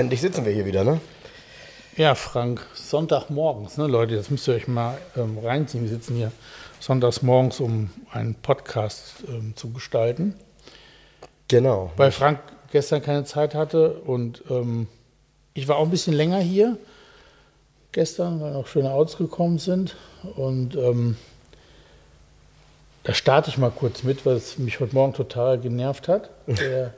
Endlich sitzen wir hier wieder, ne? Ja, Frank, Sonntagmorgens, ne, Leute, das müsst ihr euch mal ähm, reinziehen. Wir sitzen hier sonntags morgens, um einen Podcast ähm, zu gestalten. Genau. Weil Frank gestern keine Zeit hatte und ähm, ich war auch ein bisschen länger hier gestern, weil noch schöne Autos gekommen sind. Und ähm, da starte ich mal kurz mit, weil es mich heute Morgen total genervt hat. Der,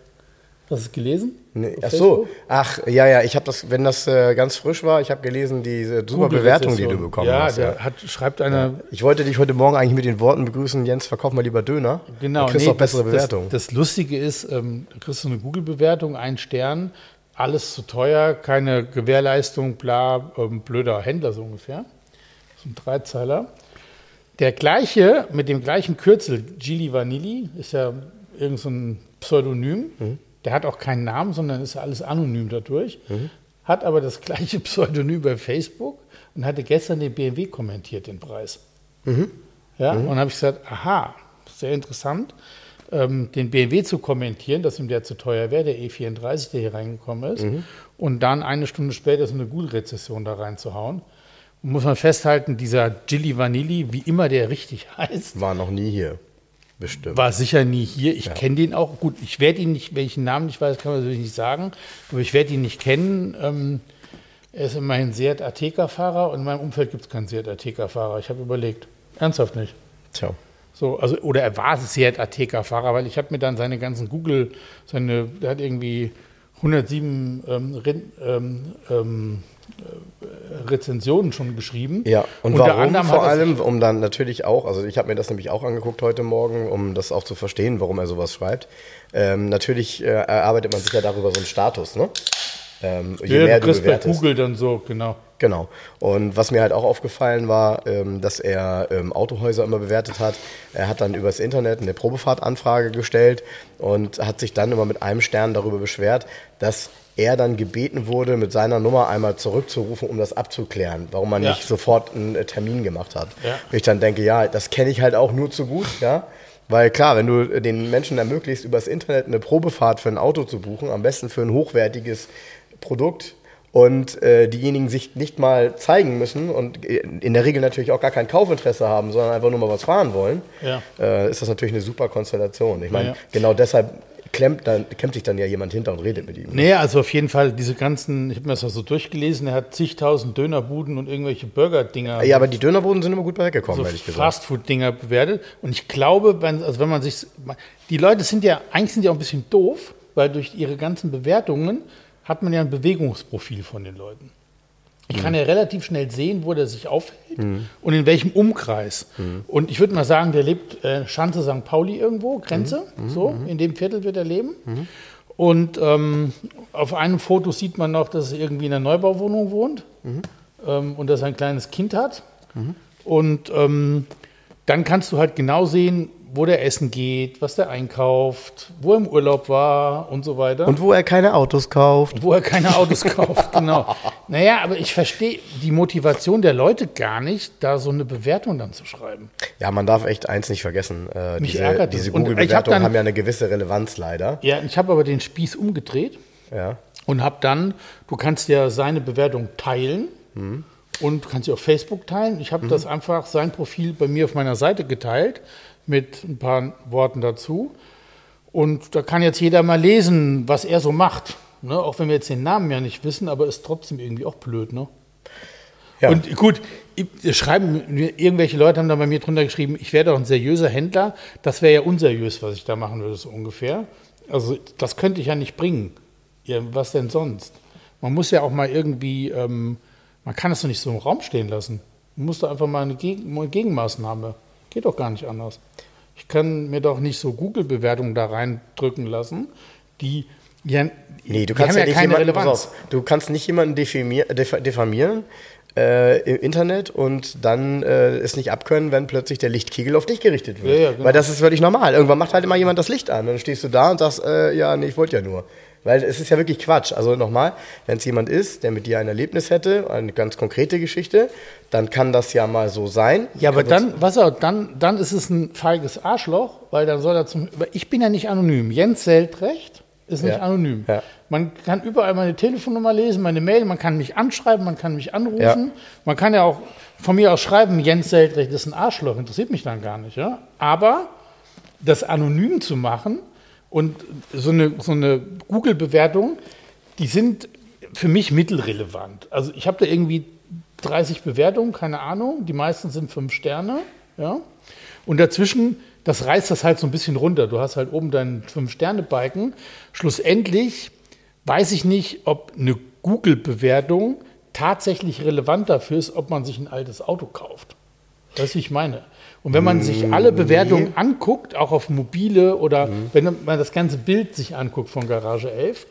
hast du es gelesen? Nee, ach so, ach ja, ja, ich habe das, wenn das äh, ganz frisch war, ich habe gelesen, diese super Bewertung, die du bekommen ja, hast. Der hat, schreibt einer, Ich wollte dich heute Morgen eigentlich mit den Worten begrüßen, Jens, verkauf mal lieber Döner. Genau, Dann kriegst du auch bessere das, Bewertungen. Das, das Lustige ist, ähm, da kriegst du eine Google-Bewertung, einen Stern, alles zu teuer, keine Gewährleistung, bla, ähm, blöder Händler so ungefähr. So ein Dreizeiler. Der gleiche, mit dem gleichen Kürzel, Gili Vanilli, ist ja irgend so ein Pseudonym. Mhm. Der hat auch keinen Namen, sondern ist alles anonym dadurch. Hat aber das gleiche Pseudonym bei Facebook und hatte gestern den BMW kommentiert, den Preis. Ja, und dann habe ich gesagt, aha, sehr interessant, ähm, den BMW zu kommentieren, dass ihm der zu teuer wäre, der E34, der hier reingekommen ist, und dann eine Stunde später so eine Google-Rezession da reinzuhauen. Und muss man festhalten, dieser Gilly Vanilli, wie immer der richtig heißt, War noch nie hier. Bestimmt. war sicher nie hier. Ich kenne den auch. Gut, ich werde ihn nicht, welchen Namen ich weiß, kann man natürlich nicht sagen, aber ich werde ihn nicht kennen. Ähm, er ist immerhin Seat Ateca-Fahrer und in meinem Umfeld gibt es keinen Seat Ateca-Fahrer. Ich habe überlegt. Ernsthaft nicht. Tja. So, also, oder er war Seat Ateca-Fahrer, weil ich habe mir dann seine ganzen Google, seine, der hat irgendwie 107 ähm, Ren, ähm, ähm, äh, Rezensionen schon geschrieben. Ja, und Unter warum vor allem, um dann natürlich auch, also ich habe mir das nämlich auch angeguckt heute Morgen, um das auch zu verstehen, warum er sowas schreibt. Ähm, natürlich äh, erarbeitet man sich ja darüber so einen Status, ne? Ähm, je Ja, mehr du kriegst bei. Google dann so, genau. Genau. Und was mir halt auch aufgefallen war, ähm, dass er ähm, Autohäuser immer bewertet hat. Er hat dann übers Internet eine Probefahrtanfrage gestellt und hat sich dann immer mit einem Stern darüber beschwert, dass er dann gebeten wurde, mit seiner Nummer einmal zurückzurufen, um das abzuklären, warum man Ja. nicht sofort einen äh, Termin gemacht hat. Ja. Ich dann denke, ja, das kenne ich halt auch nur zu gut, ja. Weil klar, wenn du den Menschen ermöglicht, übers Internet eine Probefahrt für ein Auto zu buchen, am besten für ein hochwertiges Produkt und äh, diejenigen sich nicht mal zeigen müssen und in der Regel natürlich auch gar kein Kaufinteresse haben, sondern einfach nur mal was fahren wollen, Ja. äh, ist das natürlich eine super Konstellation. Ich meine, Ja, ja. genau deshalb klemmt, dann, klemmt sich dann ja jemand hinter und redet mit ihm. Nee, also auf jeden Fall diese ganzen, ich habe mir das ja so durchgelesen, er hat zigtausend Dönerbuden und irgendwelche Burger-Dinger, Ja, aber die Dönerboden sind immer gut weggekommen, so ehrlich gesagt. Fastfood-Dinger bewertet. Und ich glaube, wenn, also wenn man sich, die Leute sind ja, eigentlich sind die auch ein bisschen doof, weil durch ihre ganzen Bewertungen hat man ja ein Bewegungsprofil von den Leuten. Ich kann ja relativ schnell sehen, wo der sich aufhält und in welchem Umkreis. Und ich würde mal sagen, der lebt äh, Schanze St. Pauli irgendwo, Grenze, so, in dem Viertel wird er leben. Und ähm, auf einem Foto sieht man noch, dass er irgendwie in einer Neubauwohnung wohnt ähm, und dass er ein kleines Kind hat. Und ähm, dann kannst du halt genau sehen, wo der essen geht, was der einkauft, wo er im Urlaub war und so weiter. Und wo er keine Autos kauft. Wo er keine Autos kauft, genau. Naja, aber ich verstehe die Motivation der Leute gar nicht, da so eine Bewertung dann zu schreiben. Ja, man darf echt eins nicht vergessen. Äh, Mich diese ärgert diese. Und hab Google-Bewertungen dann- haben ja eine gewisse Relevanz leider. Ja, ich habe aber den Spieß umgedreht Ja. und habe dann, du kannst ja seine Bewertung teilen und kannst sie auf Facebook teilen. Ich habe das einfach, sein Profil bei mir auf meiner Seite geteilt mit ein paar Worten dazu. Und da kann jetzt jeder mal lesen, was er so macht. Ne? Auch wenn wir jetzt den Namen ja nicht wissen, aber ist trotzdem irgendwie auch blöd. Ne? Ja. Und gut, schreiben irgendwelche Leute haben da bei mir drunter geschrieben, ich wäre doch ein seriöser Händler. Das wäre ja unseriös, was ich da machen würde, so ungefähr. Also das könnte ich ja nicht bringen. Ja, was denn sonst? Man muss ja auch mal irgendwie, ähm, man kann das doch nicht so im Raum stehen lassen. Man muss da einfach mal eine, Gegen eine Gegenmaßnahme. Geht doch gar nicht anders. Ich kann mir doch nicht so Google-Bewertungen da reindrücken lassen, die ja, Nee, du die kannst ja, nicht keine jemanden, Relevanz. auf, du kannst nicht jemanden diffamieren äh, im Internet und dann äh, es nicht abkönnen, wenn plötzlich der Lichtkegel auf dich gerichtet wird. Ja, ja, genau. Weil das ist völlig normal. Irgendwann macht halt immer jemand das Licht an. Dann stehst du da und sagst, äh, ja, nee, ich wollte ja nur. Weil es ist ja wirklich Quatsch. Also nochmal, wenn es jemand ist, der mit dir ein Erlebnis hätte, eine ganz konkrete Geschichte, dann kann das ja mal so sein. Ja, aber dann, was auch, dann, dann ist es ein feiges Arschloch, weil dann soll er zum. Ich bin ja nicht anonym. Jens Seltrecht ist nicht Ja. anonym. Ja. Man kann überall meine Telefonnummer lesen, meine Mail, man kann mich anschreiben, man kann mich anrufen. Ja. Man kann ja auch von mir aus schreiben, Jens Seltrecht ist ein Arschloch, interessiert mich dann gar nicht. Ja? Aber das anonym zu machen und so eine, so eine Google-Bewertung, die sind für mich mittelrelevant. Also ich habe da irgendwie 30 Bewertungen, keine Ahnung, die meisten sind fünf Sterne. Ja? Und dazwischen, das reißt das halt so ein bisschen runter. Du hast halt oben deinen Fünf-Sterne-Balken. Schlussendlich weiß ich nicht, ob eine Google-Bewertung tatsächlich relevant dafür ist, ob man sich ein altes Auto kauft. Das wie ich meine. Und wenn man sich alle Bewertungen anguckt, auch auf mobile oder wenn man das ganze Bild sich anguckt von Garage 11,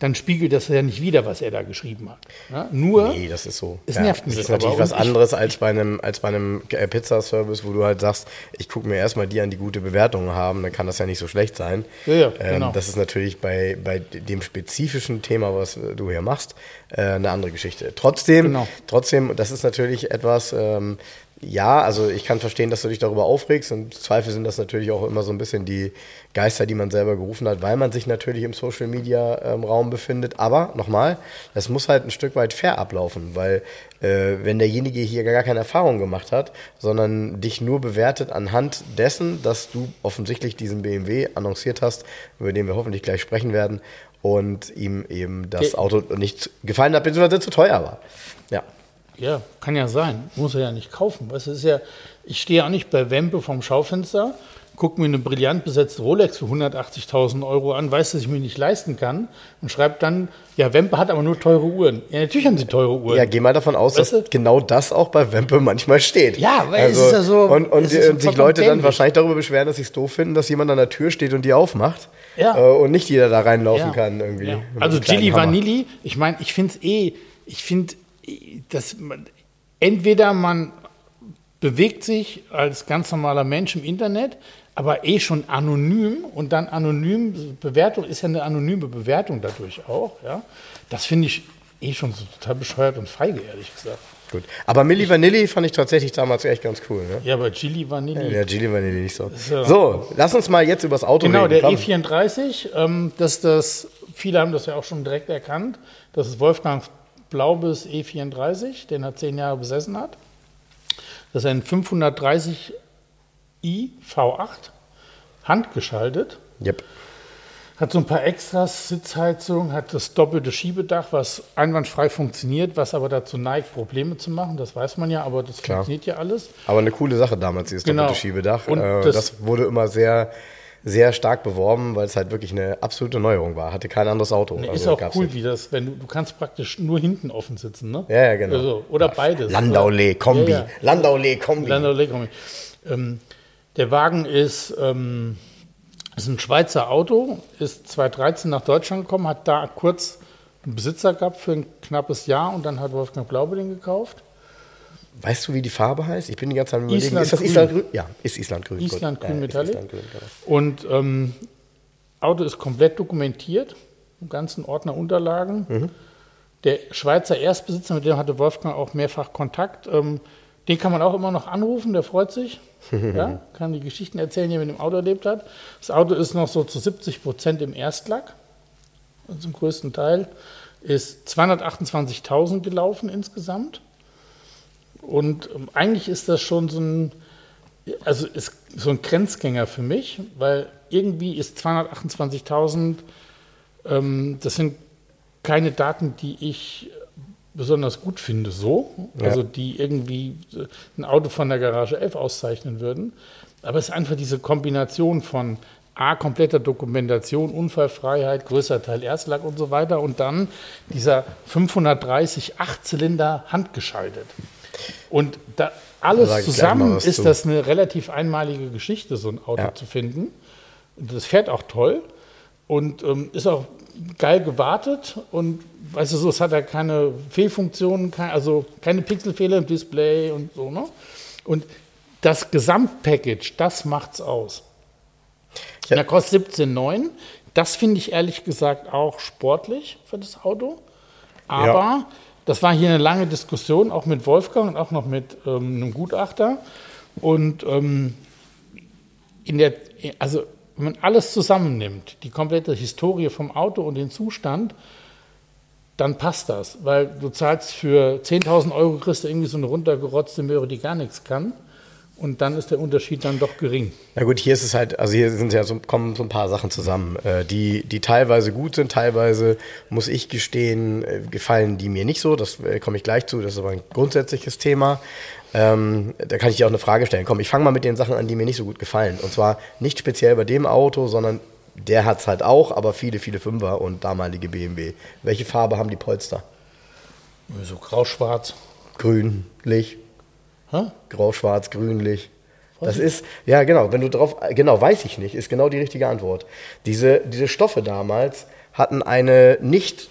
dann spiegelt das ja nicht wieder, was er da geschrieben hat. Ja, nur, Nee, das ist so. Es nervt Das mich ist natürlich was anderes als bei einem, als bei einem äh, Pizzaservice, wo du halt sagst, ich gucke mir erstmal die an, die gute Bewertungen haben, dann kann das ja nicht so schlecht sein. Ja, ja, ähm, genau. Das ist natürlich bei, bei dem spezifischen Thema, was äh, du hier machst, äh, eine andere Geschichte. Trotzdem, Genau. trotzdem, das ist natürlich etwas, ähm, ja, also ich kann verstehen, dass du dich darüber aufregst und im Zweifel sind das natürlich auch immer so ein bisschen die Geister, die man selber gerufen hat, weil man sich natürlich im Social Media ähm, Raum befindet. Aber nochmal, das muss halt ein Stück weit fair ablaufen, weil äh, wenn derjenige hier gar keine Erfahrung gemacht hat, sondern dich nur bewertet anhand dessen, dass du offensichtlich diesen BMW annonciert hast, über den wir hoffentlich gleich sprechen werden, und ihm eben das Auto nicht gefallen hat, beziehungsweise zu teuer war. Ja. Kann ja sein. Muss er ja nicht kaufen. Es ist ja, ich stehe auch nicht bei Wempe vom Schaufenster, gucke mir eine brillant besetzte Rolex für 180.000 Euro an, weiß, dass ich mir nicht leisten kann und schreibe dann, ja, Wempe hat aber nur teure Uhren. Ja, natürlich haben sie teure Uhren. Ja, geh mal davon aus, Weißt dass du? genau das auch bei Wempe manchmal steht. Ja, weil es ist ja so- Und, und, ist und sich Leute dann wahrscheinlich darüber beschweren, dass sie es doof finden, dass jemand an der Tür steht und die aufmacht. Ja. Äh, und nicht jeder da reinlaufen Ja. kann irgendwie. Ja. Also Gilly. Vanilli, ich meine, ich finde es eh, ich finde, dass man, entweder man bewegt sich als ganz normaler Mensch im Internet, aber eh schon anonym und dann anonym, Bewertung ist ja eine anonyme Bewertung dadurch auch, ja. Das finde ich eh schon so total bescheuert und feige, ehrlich gesagt. Gut. Aber Milli Vanilli fand ich tatsächlich damals echt ganz cool. Ne? Ja, aber Gilly Vanilli. Ja, Gilli Vanilli nicht so. ja- So, lass uns mal jetzt über das Auto Genau, reden. der komm. E34, ähm, das, das, viele haben das ja auch schon direkt erkannt. Das ist Wolfgangs Blaubes E34, den er zehn Jahre besessen hat. Das ist ein 530i V8, handgeschaltet. Yep. Hat so ein paar Extras, Sitzheizung, hat das doppelte Schiebedach, was einwandfrei funktioniert, was aber dazu neigt, Probleme zu machen. Das weiß man ja, aber das Klar. funktioniert ja alles. Aber eine coole Sache damals, dieses Genau. doppelte Schiebedach. Und äh, das- das, wurde immer sehr, sehr stark beworben, weil es halt wirklich eine absolute Neuerung war. Hatte kein anderes Auto. ist Also auch gab's cool, nicht. wie das, wenn du, du kannst praktisch nur hinten offen sitzen, ne? Ja, ja, genau. Also, oder beides. Landaulee Kombi. Ja, ja. Landaulee Kombi. Landaulet Kombi. Ähm, der Wagen ist, ähm, ist ein Schweizer Auto, ist 2013 nach Deutschland gekommen, hat da kurz einen Besitzer gehabt für ein knappes Jahr und dann hat Wolfgang Glaube den gekauft. Weißt du, wie die Farbe heißt? Ich bin die ganze Zeit überlegen. Island ist das grün. Island grün? Ja, ist Island grün. Island grün ja, Metallic. Island grün, genau. Und ähm, Auto ist komplett dokumentiert, im ganzen Ordner Unterlagen. Mhm. Der Schweizer Erstbesitzer, mit dem hatte Wolfgang auch mehrfach Kontakt, ähm, den kann man auch immer noch anrufen, der freut sich. ja, kann die Geschichten erzählen, die er mit dem Auto erlebt hat. Das Auto ist noch so zu 70 Prozent im Erstlack, also zum größten Teil. Ist 228.000 gelaufen insgesamt. Und ähm, eigentlich ist das schon so ein, also ist so ein Grenzgänger für mich, weil irgendwie ist 228.000, ähm, das sind keine Daten, die ich besonders gut finde, so, Ja. also die irgendwie äh, ein Auto von der Garage 11 auszeichnen würden. Aber es ist einfach diese Kombination von A, kompletter Dokumentation, Unfallfreiheit, größer Teil Erstlack und so weiter und dann dieser 530 Achtzylinder handgeschaltet. Und da, alles gleich zusammen ist zu. das eine relativ einmalige Geschichte, so ein Auto Ja. zu finden. Das fährt auch toll und ähm, ist auch geil gewartet und weißt du so, es hat ja keine Fehlfunktionen, kein, also keine Pixelfehler im Display und so, ne? Und das Gesamtpackage, das macht's aus. Ja. Der kostet 17,9. Das finde ich ehrlich gesagt auch sportlich für das Auto. Aber das war hier eine lange Diskussion, auch mit Wolfgang und auch noch mit ähm, einem Gutachter. Und ähm, in der, also wenn man alles zusammennimmt, die komplette Historie vom Auto und den Zustand, dann passt das. Weil du zahlst für 10.000 Euro, kriegst du irgendwie so eine runtergerotzte Möhre, die gar nichts kann. Und dann ist der Unterschied dann doch gering. Na gut, hier ist es halt, also hier sind ja so, kommen so ein paar Sachen zusammen, äh, die, die teilweise gut sind, teilweise muss ich gestehen, äh, gefallen die mir nicht so. Das äh, komme ich gleich zu, das ist aber ein grundsätzliches Thema. Ähm, da kann ich dir auch eine Frage stellen. Komm, ich fange mal mit den Sachen an, die mir nicht so gut gefallen. Und zwar nicht speziell bei dem Auto, sondern der hat es halt auch, aber viele, viele Fünfer und damalige BMW. Welche Farbe haben die Polster? So grau-schwarz. Grünlich, Hä? grau-schwarz, grünlich. Das ist, ja genau, wenn du drauf, genau, weiß ich nicht, ist genau die richtige Antwort. Diese, diese Stoffe damals hatten eine nicht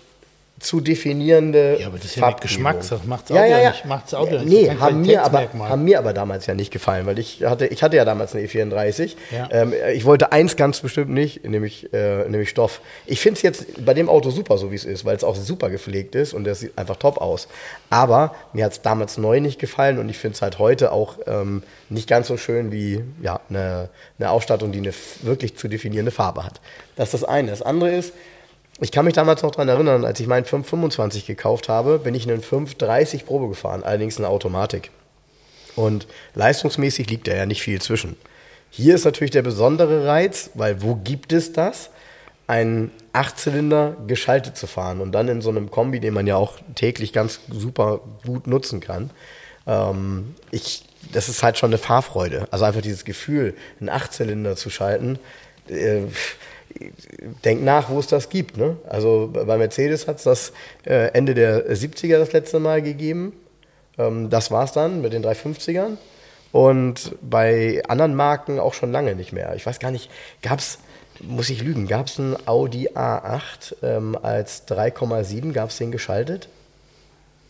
zu definierende Ja, aber das ist ja. Geschmackssache, macht's ja, ja, ja nicht, macht's Auto ja nicht, Nee, haben mir, aber, haben mir aber damals ja nicht gefallen, weil ich hatte, ich hatte ja damals eine E34. Ja. Ähm, ich wollte eins ganz bestimmt nicht, nämlich, äh, nämlich Stoff. Ich finde es jetzt bei dem Auto super, so wie es ist, weil es auch super gepflegt ist und es sieht einfach top aus. Aber mir hat es damals neu nicht gefallen und ich finde es halt heute auch ähm, nicht ganz so schön wie ja, eine, eine Ausstattung, die eine wirklich zu definierende Farbe hat. Das ist das eine. Das andere ist, ich kann mich damals noch daran erinnern, als ich meinen 525 gekauft habe, bin ich einen 530 Probe gefahren, allerdings eine Automatik. Und leistungsmäßig liegt da ja nicht viel zwischen. Hier ist natürlich der besondere Reiz, weil wo gibt es das? Einen Achtzylinder geschaltet zu fahren und dann in so einem Kombi, den man ja auch täglich ganz super gut nutzen kann. Ähm, ich, das ist halt schon eine Fahrfreude. Also einfach dieses Gefühl, einen Achtzylinder zu schalten. Äh, denk nach, wo es das gibt. Ne? Also bei Mercedes hat es das äh, Ende der 70er das letzte Mal gegeben. Ähm, das war es dann mit den 350ern. Und bei anderen Marken auch schon lange nicht mehr. Ich weiß gar nicht, gab es, muss ich lügen, gab es einen Audi A8 ähm, als 3,7, gab es den geschaltet?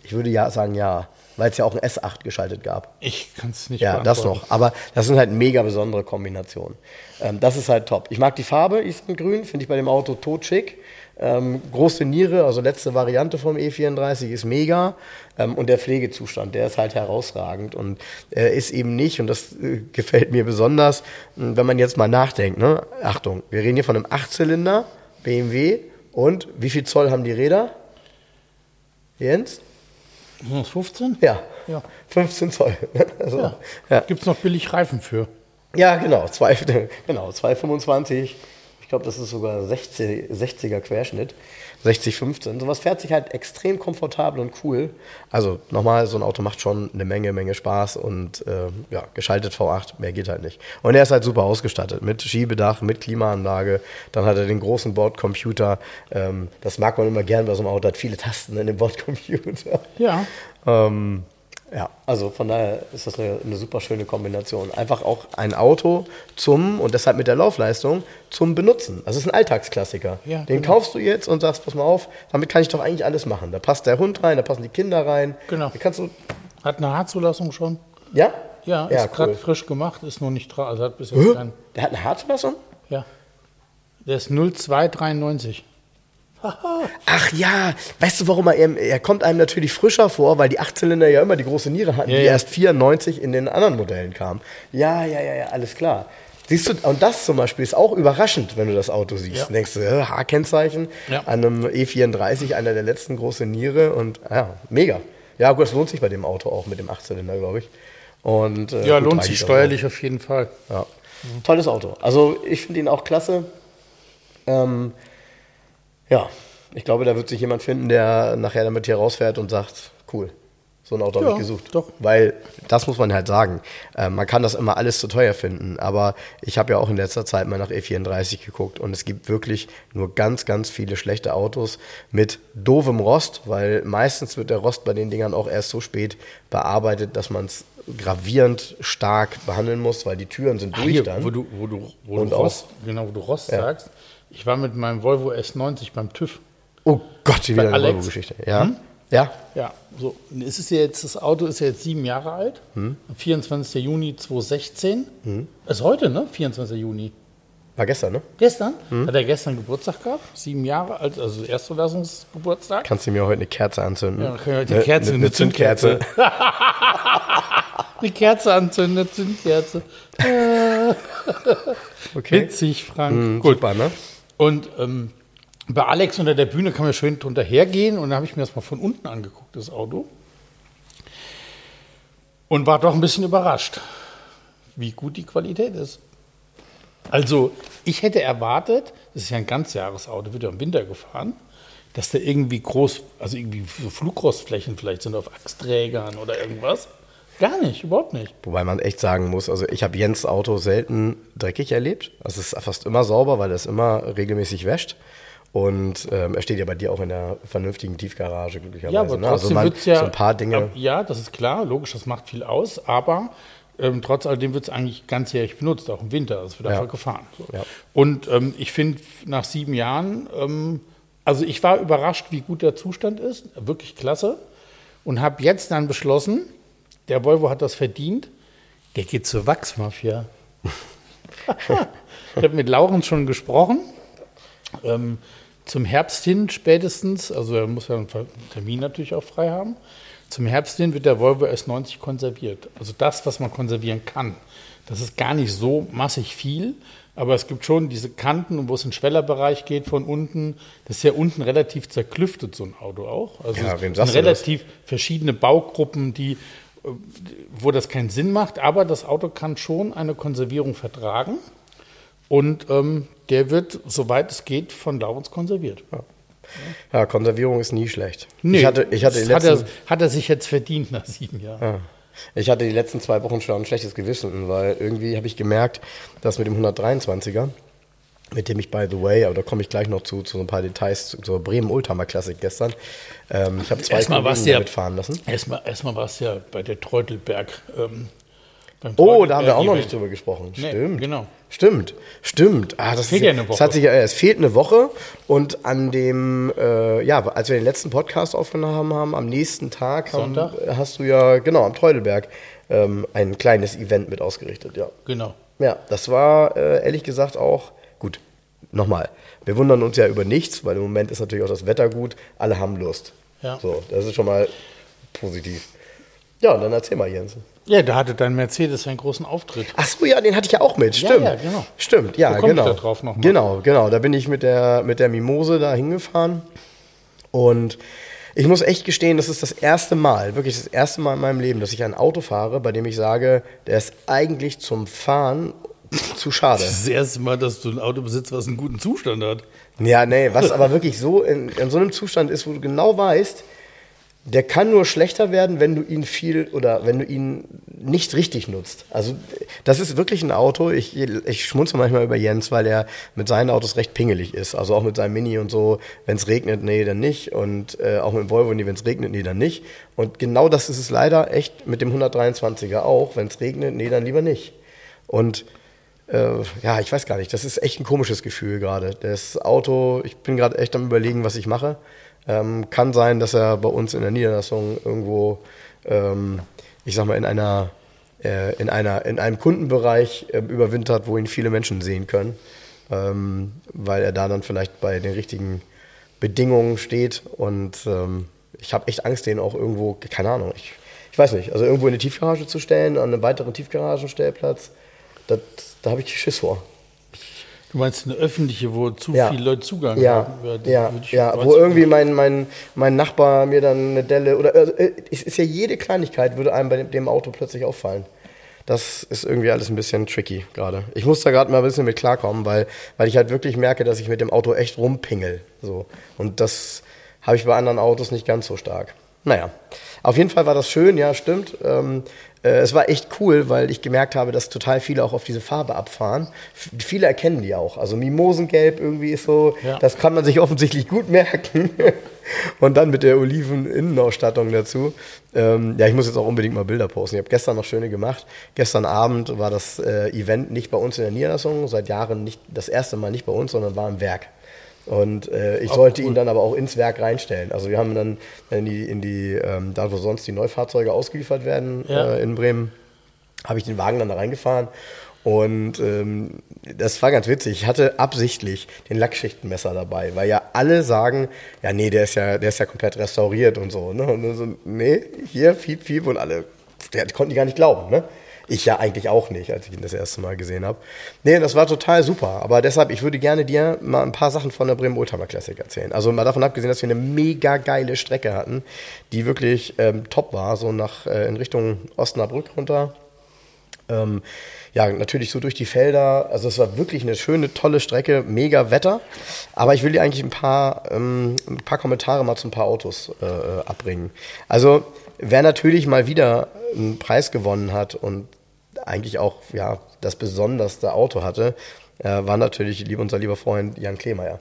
Ich würde ja sagen ja, weil es ja auch ein S8 geschaltet gab. Ich kann es nicht Ja, das noch. Aber das sind halt mega besondere Kombinationen. Ähm, das ist halt top. Ich mag die Farbe, Islandgrün, finde ich bei dem Auto totschick. Ähm, große Niere, also letzte Variante vom E34 ist mega. Ähm, und der Pflegezustand, der ist halt herausragend und äh, ist eben nicht, und das äh, gefällt mir besonders, mh, wenn man jetzt mal nachdenkt, ne? Achtung, wir reden hier von einem Achtzylinder BMW und wie viel Zoll haben die Räder? Jens? Sind das 15? Ja. Ja. 15 Zoll. Also, Ja. ja. Gibt es noch billig Reifen für? Ja, genau, zwei, genau 225. Ich glaube, das ist sogar 60, 60er Querschnitt. 60, 15. Sowas fährt sich halt extrem komfortabel und cool. Also nochmal, so ein Auto macht schon eine Menge, Menge Spaß und ähm, ja, geschaltet V8, mehr geht halt nicht. Und er ist halt super ausgestattet mit Schiebedach, mit Klimaanlage. Dann hat er den großen Bordcomputer. Ähm, das mag man immer gern bei so einem Auto, hat viele Tasten in dem Bordcomputer. Ja. Ähm, ja, also von daher ist das eine, eine super schöne Kombination. Einfach auch ein Auto zum, und deshalb mit der Laufleistung, zum Benutzen. Das ist ein Alltagsklassiker. Ja, Den genau. kaufst du jetzt und sagst, pass mal auf, damit kann ich doch eigentlich alles machen. Da passt der Hund rein, da passen die Kinder rein. Genau. Da kannst du, Hat eine Haarzulassung schon? ja? Ja, ja ist gerade cool. frisch gemacht, ist noch nicht dran. Also hat bis jetzt Hä? kein. Der hat eine Haarzulassung? Ja. Der ist 0293. Ach ja, weißt du, warum er, er kommt einem natürlich frischer vor, weil die Achtzylinder ja immer die große Niere hatten, Ja, die ja. erst 94 in den anderen Modellen kam. Ja, ja, ja, ja, alles klar. Siehst du, und das zum Beispiel ist auch überraschend, wenn du das Auto siehst. Ja. Denkst du, äh, H-Kennzeichen Ja. an einem E34, einer der letzten große Niere und ja, mega. Ja, gut, das lohnt sich bei dem Auto auch mit dem Achtzylinder, glaube ich. Und, äh, Ja, gut, lohnt sich auch. steuerlich auf jeden Fall. Ja. Tolles Auto. Also ich finde ihn auch klasse. Ähm, ja, ich glaube, da wird sich jemand finden, der nachher damit hier rausfährt und sagt, cool, so ein Auto habe Ja, ich gesucht. doch. Weil, das muss man halt sagen, äh, man kann das immer alles zu teuer finden, aber ich habe ja auch in letzter Zeit mal nach E34 geguckt und es gibt wirklich nur ganz, ganz viele schlechte Autos mit doofem Rost, weil meistens wird der Rost bei den Dingern auch erst so spät bearbeitet, dass man es gravierend stark behandeln musst, weil die Türen sind Ah, durch hier, dann. Wo du, wo du, wo Und du auch- Rost, genau, wo du Rost Ja. sagst. Ich war mit meinem Volvo S90 beim TÜV. oh Gott, wieder eine. Volvo-Geschichte. Ja. Ja. Ja, so. Es ist ja jetzt, das Auto ist ja jetzt sieben Jahre alt. Hm. Am 24. Juni 2016. Ist heute, ne? 24. Juni. War gestern, ne? Gestern Hm. hat er gestern Geburtstag gehabt, sieben Jahre alt, also Erstzulassungsgeburtstag. Kannst du mir heute eine Kerze anzünden? Ja, können wir heute Eine- Kerze, eine, eine Zündkerze. Eine Kerze anzünden, eine Zündkerze. Äh, Okay. Witzig, Frank. Mhm, Gut. Super, ne? Und ähm, bei Alex unter der Bühne kann man schön drunter hergehen und da habe ich mir das mal von unten angeguckt, das Auto. Und war doch ein bisschen überrascht, wie gut die Qualität ist. Also, ich hätte erwartet, das ist ja ein Ganzjahresauto, wird ja im Winter gefahren, dass da irgendwie groß, also irgendwie so Flugrostflächen vielleicht sind auf Achsträgern oder irgendwas. Gar nicht, überhaupt nicht. Wobei man echt sagen muss, also ich habe Jens Auto selten dreckig erlebt. Also es ist fast immer sauber, weil er es immer regelmäßig wäscht. Und ähm, er steht ja bei dir auch in der vernünftigen Tiefgarage, glücklicherweise. Ja, aber ne? Also man, wird's ja. so ein paar Dinge. Ja, das ist klar, logisch, das macht viel aus, aber ähm, trotz alledem wird es eigentlich ganzjährig benutzt, auch im Winter. Es wird Ja. einfach gefahren. So. Ja. Und ähm, ich finde, nach sieben Jahren, ähm, also ich war überrascht, wie gut der Zustand ist, wirklich klasse. Und habe jetzt dann beschlossen, der Volvo hat das verdient, der geht zur Wachsmafia. ich habe mit Laurens schon gesprochen. Ähm, zum Herbst hin spätestens, also er muss ja einen Termin natürlich auch frei haben. Zum Herbst hin wird der Volvo S90 konserviert. Also das, was man konservieren kann. Das ist gar nicht so massig viel, aber es gibt schon diese Kanten, wo es in den Schwellerbereich geht von unten. Das ist ja unten relativ zerklüftet, so ein Auto auch. Also Ja, wem sind sagst du das? relativ verschiedene Baugruppen, die, wo das keinen Sinn macht, aber das Auto kann schon eine Konservierung vertragen. Und ähm, der wird, soweit es geht, von Laurens konserviert. Ja, Konservierung ist nie schlecht. Nee, ich hatte, ich hatte hat, er, hat er sich jetzt verdient nach sieben Jahren. Ja. Ich hatte die letzten zwei Wochen schon ein schlechtes Gewissen, weil irgendwie habe ich gemerkt, dass mit dem 123er, mit dem ich, by the way, aber da komme ich gleich noch zu, zu so ein paar Details zu- zur Bremen Oldtimer Klassik gestern. Ähm, ich habe zwei Erstmal Kollegen ja, damit fahren lassen. erstmal, erstmal warst du ja bei der Treutelberg. Ähm, Oh, da haben wir auch noch Treutelberg-Event. nicht drüber gesprochen. Nee, Stimmt. genau. Stimmt, stimmt. Ah, das Fehlt ja eine Woche. hat sich, es fehlt eine Woche und an dem, äh, ja, als wir den letzten Podcast aufgenommen haben, am nächsten Tag haben, Sonntag? hast du ja, genau, am Treudelberg ähm, ein kleines Event mit ausgerichtet, ja. Genau. Ja, das war äh, ehrlich gesagt auch. Nochmal, wir wundern uns ja über nichts, weil im Moment ist natürlich auch das Wetter gut. Alle haben Lust. Ja. So, das ist schon mal positiv. Ja, und dann erzähl mal, Jens. Ja, da hatte dein Mercedes einen großen Auftritt. Ach so, ja, den hatte ich ja auch mit. Ja, Stimmt. ja, genau. Stimmt, ja, So komm ich genau. da drauf noch mal. Genau, genau. Da bin ich mit der, mit der Mimose da hingefahren. Und ich muss echt gestehen, das ist das erste Mal, wirklich das erste Mal in meinem Leben, dass ich ein Auto fahre, bei dem ich sage, der ist eigentlich zum Fahren zu schade. Das ist das erste Mal, dass du ein Auto besitzt, was einen guten Zustand hat. Ja, nee, was aber wirklich so in, in so einem Zustand ist, wo du genau weißt, der kann nur schlechter werden, wenn du ihn viel oder wenn du ihn nicht richtig nutzt. Also das ist wirklich ein Auto. Ich, ich schmunze manchmal über Jens, weil er mit seinen Autos recht pingelig ist. Also auch mit seinem Mini und so. Wenn es regnet, nee, dann nicht. Und äh, auch mit dem Volvo, nee, wenn es regnet, nee, dann nicht. Und genau das ist es leider echt mit dem 123er auch. Wenn es regnet, nee, dann lieber nicht. Und äh, ja, ich weiß gar nicht. Das ist echt ein komisches Gefühl gerade. Das Auto, ich bin gerade echt am Überlegen, was ich mache. Ähm, kann sein, dass er bei uns in der Niederlassung irgendwo, ähm, ich sag mal, in einer, äh, in einer, in einem Kundenbereich äh, überwintert, wo ihn viele Menschen sehen können, ähm, weil er da dann vielleicht bei den richtigen Bedingungen steht. Und ähm, ich habe echt Angst, den auch irgendwo, keine Ahnung, ich, ich weiß nicht, also irgendwo in eine Tiefgarage zu stellen, an einen weiteren Tiefgaragenstellplatz, das, da habe ich Schiss vor. Du meinst eine öffentliche, wo zu Ja. viele Leute Zugang Ja, haben? das ja, würde ja, wo irgendwie mein, mein, mein Nachbar mir dann eine Delle oder äh, es ist ja jede Kleinigkeit würde einem bei dem, dem Auto plötzlich auffallen. Das ist irgendwie alles ein bisschen tricky gerade. Ich muss da gerade mal ein bisschen mit klarkommen, weil, weil ich halt wirklich merke, dass ich mit dem Auto echt rumpingel. So. Und das habe ich bei anderen Autos nicht ganz so stark. Naja, auf jeden Fall war das schön, ja, stimmt. Ähm, äh, es war echt cool, weil ich gemerkt habe, dass total viele auch auf diese Farbe abfahren. F viele erkennen die auch. Also Mimosengelb irgendwie ist so, Ja. das kann man sich offensichtlich gut merken. Und dann mit der Oliven-Innenausstattung dazu. Ähm, ja, ich muss jetzt auch unbedingt mal Bilder posten. Ich habe gestern noch schöne gemacht. Gestern Abend war das äh, Event nicht bei uns in der Niederlassung, seit Jahren nicht das erste Mal nicht bei uns, sondern war im Werk. Und äh, ich sollte ihn dann aber auch ins Werk reinstellen. Also wir haben dann in die, in die ähm, da wo sonst die Neufahrzeuge ausgeliefert werden Ja. äh, in Bremen, habe ich den Wagen dann da reingefahren. Und ähm, das war ganz witzig. Ich hatte absichtlich den Lackschichtenmesser dabei, weil ja alle sagen, ja, nee, der ist ja, der ist ja komplett restauriert und so. Ne? Und dann so, nee, hier, fiep, fiep und alle, der konnten die gar nicht glauben. Ne? Ich ja eigentlich auch nicht, als ich ihn das erste Mal gesehen habe. Nee, das war total super. Aber deshalb, ich würde gerne dir mal ein paar Sachen von der Bremen Oldtimer Classic erzählen. Also mal davon abgesehen, dass wir eine mega geile Strecke hatten, die wirklich ähm, top war, so nach äh, in Richtung Osnabrück runter. Ähm, ja, natürlich so durch die Felder. Also es war wirklich eine schöne, tolle Strecke, mega Wetter. Aber ich will dir eigentlich ein paar, ähm, ein paar Kommentare mal zu ein paar Autos äh, abbringen. Also wer natürlich mal wieder einen Preis gewonnen hat und eigentlich auch ja, das besonderste Auto hatte, äh, war natürlich lieb, unser lieber Freund Jan Klemeyer.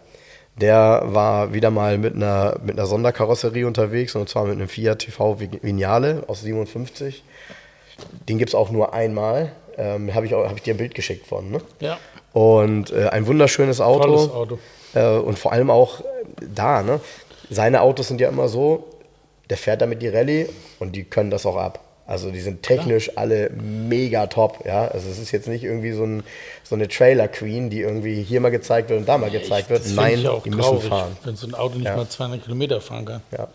Der war wieder mal mit einer, mit einer Sonderkarosserie unterwegs und zwar mit einem Fiat TV Vignale aus 57. Den gibt es auch nur einmal. Ähm, Habe ich, auch- hab ich dir ein Bild geschickt von. Ne? Ja. Und äh, ein wunderschönes Auto. Tolles Auto. Äh, und vor allem auch da. Ne? Seine Autos sind ja immer so, der fährt damit die Rallye und die können das auch ab. Also die sind technisch alle mega top. Ja? Also es ist jetzt nicht irgendwie so, ein, so eine Trailer-Queen, die irgendwie hier mal gezeigt wird und da mal gezeigt wird. Das Nein, ich auch die müssen traurig, fahren. wenn so ein Auto nicht Ja. mal 200 Kilometer fahren kann. Ja.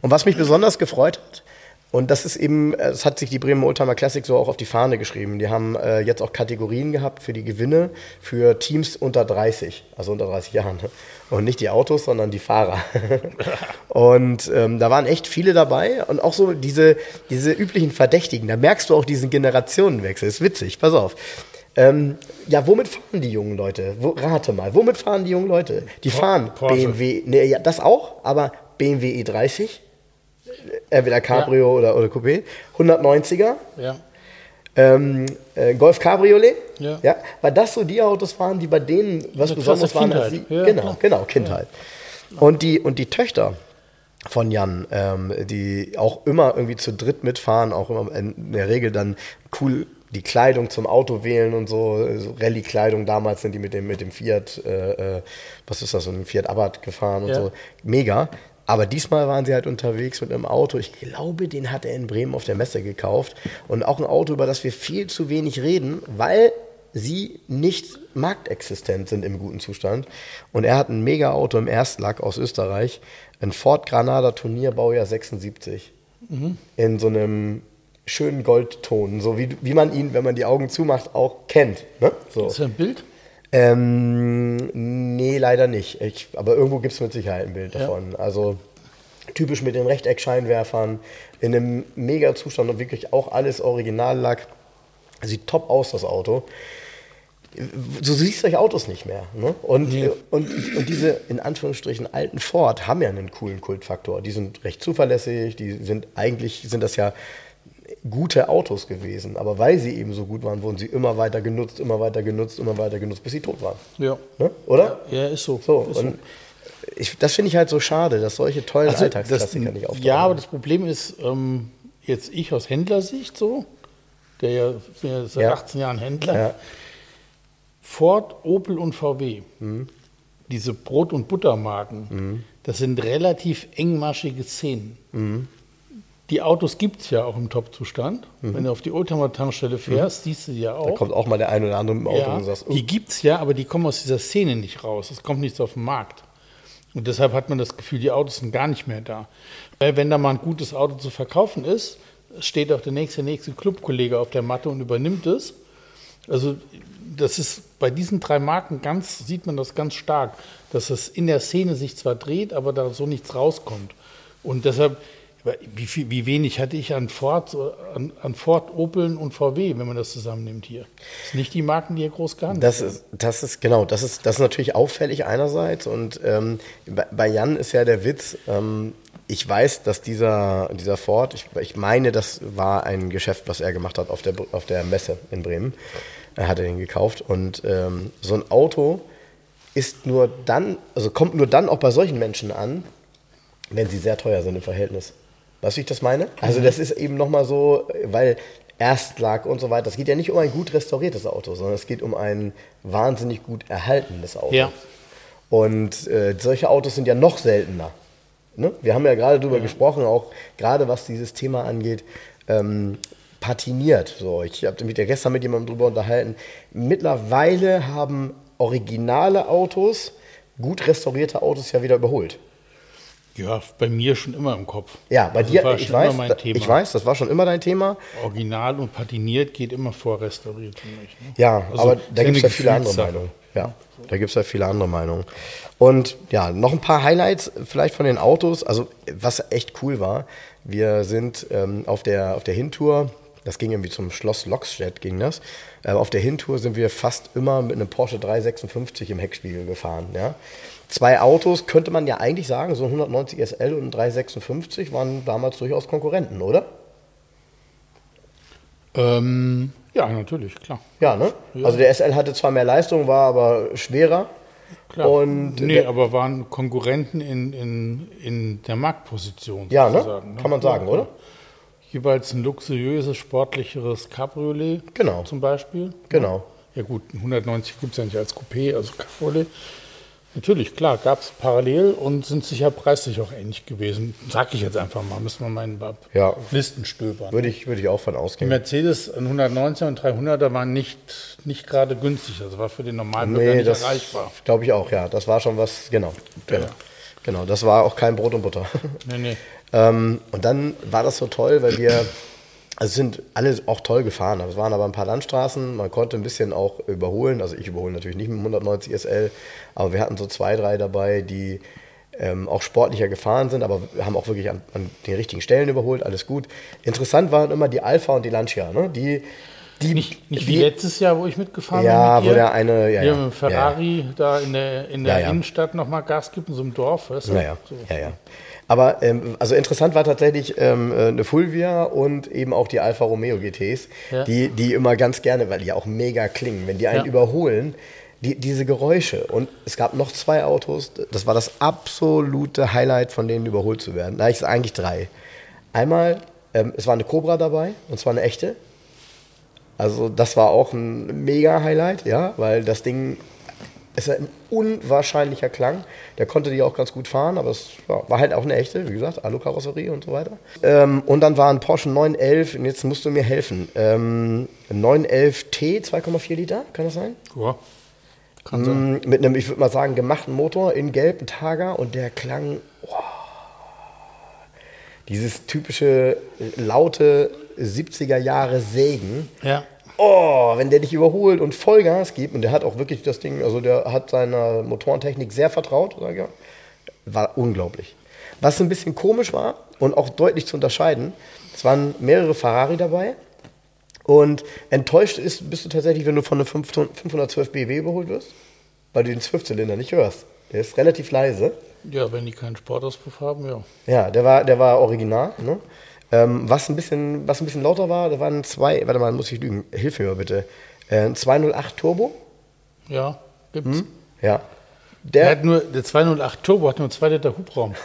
Und was mich besonders gefreut hat, und das ist eben, äh, das hat sich die Bremen Oldtimer Classic so auch auf die Fahne geschrieben. Die haben äh, jetzt auch Kategorien gehabt für die Gewinne für Teams unter 30, also unter 30 Jahren. Und nicht die Autos, sondern die Fahrer. und ähm, da waren echt viele dabei und auch so diese, diese üblichen Verdächtigen. Da merkst du auch diesen Generationenwechsel. Ist witzig, pass auf. Ähm, ja, womit fahren die jungen Leute? Wo, rate mal, womit fahren die jungen Leute? Die fahren Porsche. BMW, nee, ja, das auch, aber BMW E30, entweder Cabrio oder, oder Coupé, 190er, Ja. ähm, äh, Golf Cabriolet, Ja. ja, weil das so die Autos waren, die bei denen was Besonderes waren. Als sie. Ja, genau, klar. genau, Kindheit. Und, die, und die Töchter von Jan, ähm, die auch immer irgendwie zu dritt mitfahren, auch immer in der Regel dann cool die Kleidung zum Auto wählen und so, so Rallye-Kleidung damals sind die mit dem, mit dem Fiat, äh, äh, was ist das, so ein Fiat Abarth gefahren und Ja. so. Mega. Aber diesmal waren sie halt unterwegs mit einem Auto. Ich glaube, den hat er in Bremen auf der Messe gekauft. Und auch ein Auto, über das wir viel zu wenig reden, weil sie nicht marktexistent sind im guten Zustand. Und er hat ein Mega-Auto im Erstlack aus Österreich. Ein Ford Granada Turnier Baujahr 76. In so einem schönen Goldton. So wie, wie man ihn, wenn man die Augen zumacht, auch kennt. Ne? So. Ist das ein Bild? Ähm, nee, leider nicht. Ich, aber irgendwo gibt es mit Sicherheit ein Bild Ja. davon. Also typisch mit den Rechteckscheinwerfern, in einem mega Zustand und wirklich auch alles Originallack. Sieht top aus, das Auto. So siehst solche Autos nicht mehr. Ne? Und, Nee. und, und diese in Anführungsstrichen alten Ford haben ja einen coolen Kultfaktor. Die sind recht zuverlässig, die sind eigentlich sind das ja gute Autos gewesen. Aber weil sie eben so gut waren, wurden sie immer weiter genutzt, immer weiter genutzt, immer weiter genutzt, bis sie tot waren. Ja. Ne? Oder? Ja, ist so. So, ist und ich, das finde ich halt so schade, dass solche tollen Also Alltagsklassiker nicht auftauchen. Ja, aber das Problem ist, ähm, jetzt ich aus Händlersicht so, der ja, ja seit Ja. 18 Jahren Händler, ja, Ford, Opel und VW, Mhm. diese Brot- und Buttermarken, das sind relativ engmaschige Szenen. Mhm. Die Autos gibt es ja auch im Top-Zustand. Wenn du auf die Oldtimer-Tankstelle fährst, siehst du die ja Mhm. da auch. kommt auch mal der ein oder andere im Auto Ja, und sagst, oh, die gibt es ja, aber die kommen aus dieser Szene nicht raus. Es kommt nichts auf den Markt. Und deshalb hat man das Gefühl, die Autos sind gar nicht mehr da. Weil wenn da mal ein gutes Auto zu verkaufen ist, steht auch der nächste, nächste Clubkollege auf der Matte und übernimmt es. Also das ist bei diesen drei Marken ganz, sieht man das ganz stark, dass es in der Szene sich zwar dreht, aber da so nichts rauskommt. Und deshalb, wie, viel, wie wenig hatte ich an Ford, an, an Ford, Opeln und VW, wenn man das zusammennimmt hier? Das sind nicht die Marken, die hier groß gehandelt Das ist, das ist, genau, das ist, das ist natürlich auffällig einerseits und ähm, bei, bei Jan ist ja der Witz, ähm, ich weiß, dass dieser, dieser Ford, ich, ich meine, das war ein Geschäft, was er gemacht hat auf der, auf der Messe in Bremen. Er hatte den gekauft und ähm, so ein Auto ist nur dann, also kommt nur dann auch bei solchen Menschen an, wenn sie sehr teuer sind im Verhältnis. Weißt du, wie ich das meine? Also das ist eben nochmal so, weil Erstlag und so weiter, es geht ja nicht um ein gut restauriertes Auto, sondern es geht um ein wahnsinnig gut erhaltenes Auto. Ja. Und äh, solche Autos sind ja noch seltener. Ne? Wir haben ja gerade darüber gesprochen, auch gerade was dieses Thema angeht, ähm, patiniert. So, ich habe mich ja gestern mit jemandem darüber unterhalten. Mittlerweile haben originale Autos, gut restaurierte Autos ja wieder überholt. Ja, bei mir schon immer im Kopf. Ja, bei Also dir, war ich schon weiß, immer mein da- Thema. ich weiß, das war schon immer dein Thema. Original und patiniert geht immer vor restauriert für mich. Ne? Ja, Also, aber da gibt es ja viele andere. Meinungen. Ja, da gibt es ja viele andere Meinungen. Und ja, noch ein paar Highlights vielleicht von den Autos. Also, was echt cool war, wir sind ähm, auf, der, auf der Hintour, das ging irgendwie zum Schloss Loxstedt, ging das. Äh, auf der Hintour sind wir fast immer mit einem Porsche 356 im Heckspiegel gefahren. Ja. Zwei Autos, könnte man ja eigentlich sagen, so ein 190 SL und ein 356 waren damals durchaus Konkurrenten, oder? Ähm, ja, natürlich, klar. Ja, ne? Also der SL hatte zwar mehr Leistung, war aber schwerer. klar. Und nee, aber waren Konkurrenten in, in, in der Marktposition. Ja, ne? sozusagen, Kann man sagen, Ja, oder? Jeweils ein luxuriöses, sportlicheres Cabriolet Genau. zum Beispiel. Genau. Ja gut, ein 190 gibt es ja nicht als Coupé, also Cabriolet. Natürlich, klar, gab es parallel und sind sicher preislich auch ähnlich gewesen. Sag ich jetzt einfach mal, müssen wir mal in Ja. Listen stöbern. Würde ich, würde ich auch von Die ausgehen. Mercedes ein 119 und 300er waren nicht, nicht gerade günstig. Das war für den Normalbürger Nee, nicht das erreichbar. glaube ich auch, ja. Das war schon was, genau. Genau. genau. Das war auch kein Brot und Butter. Nee, nee. ähm, und dann war das so toll, weil wir, also sind alle auch toll gefahren. Es waren aber ein paar Landstraßen, man konnte ein bisschen auch überholen. Also ich überhole natürlich nicht mit dem 190 SL, aber wir hatten so zwei, drei dabei, die ähm, auch sportlicher gefahren sind, aber haben auch wirklich an, an den richtigen Stellen überholt, alles gut. Interessant waren immer die Alpha und die Lancia, ne? Die, die, Nicht, nicht die, wie letztes Jahr, wo ich mitgefahren Ja, bin. wo mit dir. der eine- ja, ja. mit dem Ferrari da in der, in der Ja, ja. Innenstadt nochmal Gas gibt, in so einem Dorf. Weißt du? Naja, So. ja, ja. Aber ähm, also interessant war tatsächlich ähm, äh, eine Fulvia und eben auch die Alfa Romeo GTs, Ja. die, die immer ganz gerne, weil die auch mega klingen, wenn die einen Ja. überholen, die, diese Geräusche. Und es gab noch zwei Autos, das war das absolute Highlight, von denen überholt zu werden. Na, ich eigentlich drei. Einmal, ähm, es war eine Cobra dabei, und zwar eine echte. Also das war auch ein mega Highlight, ja, weil das Ding ist ein unwahrscheinlicher Klang. Der konnte die auch ganz gut fahren, aber es war halt auch eine echte, wie gesagt, Alu-Karosserie und so weiter. Ähm, und dann war ein Porsche 911, und jetzt musst du mir helfen. Ähm, 911T, 2,4 Liter, kann das sein? Ja. Kann sein. Mm, Mit einem, ich würde mal sagen, gemachten Motor in gelb, ein Targa und der klang. Oh, dieses typische laute 70er Jahre Sägen. Ja. Oh, wenn der dich überholt und Vollgas gibt, und der hat auch wirklich das Ding, also der hat seiner Motorentechnik sehr vertraut, sag ich ja, war unglaublich. Was ein bisschen komisch war und auch deutlich zu unterscheiden, es waren mehrere Ferrari dabei. Und enttäuscht ist, bist du tatsächlich, wenn du von einem 512 BW überholt wirst, weil du den Zwölfzylinder nicht hörst. Der ist relativ leise. ja, wenn die keinen Sportauspuff haben, ja. Ja, der war, der war original. Ne? Ähm, was, ein bisschen, was ein bisschen lauter war, da waren zwei, warte mal, muss ich lügen, hilf mir mal bitte. Äh, ein 208 Turbo. Ja, gibt's. Ja. Der Der, hat nur, der 208 Turbo hat nur 2 Liter Hubraum.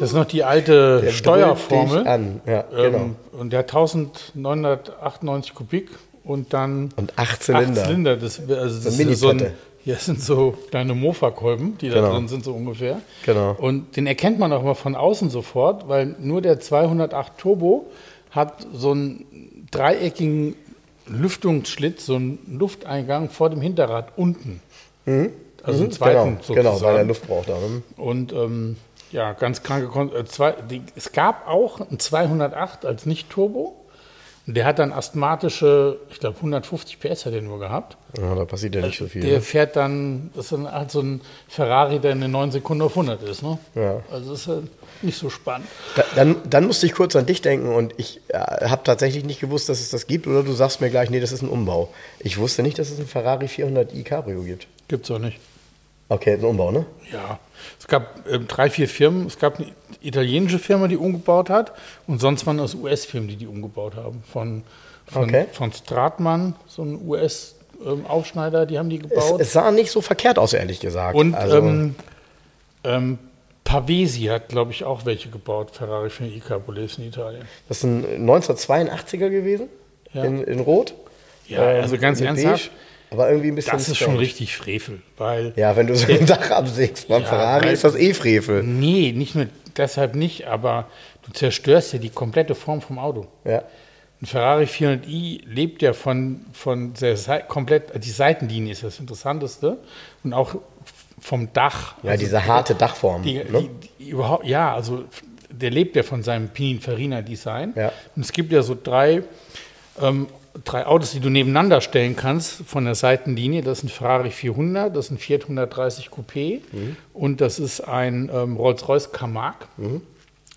Das ist noch die alte der Steuerformel. An. Ja, genau. Ähm, und der hat 1998 Kubik und dann Und acht Zylinder. Acht Zylinder. Das, also das ist eine so ein. Hier sind so kleine Mofa-Kolben, die da Genau. drin sind, so ungefähr. Genau. Und den erkennt man auch mal von außen sofort, weil nur der 208 Turbo hat so einen dreieckigen Lüftungsschlitz, so einen Lufteingang vor dem Hinterrad unten. Also einen zweiten genau, sozusagen. genau, weil er Luft braucht. Da, ne? Und ähm, ja, ganz kranke Kon äh, zwei, die, Es gab auch einen 208 als Nicht-Turbo. Und Der hat dann asthmatische, ich glaube 150 PS hat er nur gehabt. Ja, da passiert ja nicht so viel. Der ne? fährt dann, das ist dann halt so ein Ferrari, der in den 9 Sekunden auf 100 ist. Ne? Ja. Also das ist halt nicht so spannend. Da, dann, dann musste ich kurz an dich denken und ich äh, habe tatsächlich nicht gewusst, dass es das gibt. Oder du sagst mir gleich, nee, das ist ein Umbau. Ich wusste nicht, dass es ein Ferrari 400i Cabrio gibt. Gibt's auch nicht. Okay, ein Umbau, ne? Ja, es gab ähm, drei, vier Firmen. Es gab eine italienische Firma, die umgebaut hat und sonst waren das US-Firmen, die die umgebaut haben. Von, von, Okay. von Stratmann, so ein US-Aufschneider, die haben die Es, gebaut. es sah nicht so verkehrt aus, ehrlich gesagt. und also, ähm, ähm, Pavesi hat, glaube ich, auch welche gebaut, Ferrari für die I-Cabriolets in Italien. das ist ein 1982er gewesen, Ja. in, in Rot. Ja, Äh, also ganz ernsthaft, Beige, aber irgendwie ein bisschen das ist schon strange. richtig Frevel, weil Ja, wenn du so ein Dach absägst beim Ja, Ferrari, ist das eh Frevel. Nee, nicht nur deshalb nicht, aber du zerstörst ja die komplette Form vom Auto. Ja. Ein Ferrari 400i lebt ja von, von der Sei- komplett, die Seitenlinie ist das Interessanteste und auch vom Dach. Ja, Also diese harte Dachform. die, ne? die, die überhaupt, ja, also der lebt ja von seinem Pininfarina-Design. Ja. Und es gibt ja so drei, ähm, drei Autos, die du nebeneinander stellen kannst von der Seitenlinie. Das ist ein Ferrari 400, das ist ein Fiat 130 Coupé Mhm. und das ist ein ähm, Rolls-Royce Camargue. Mhm.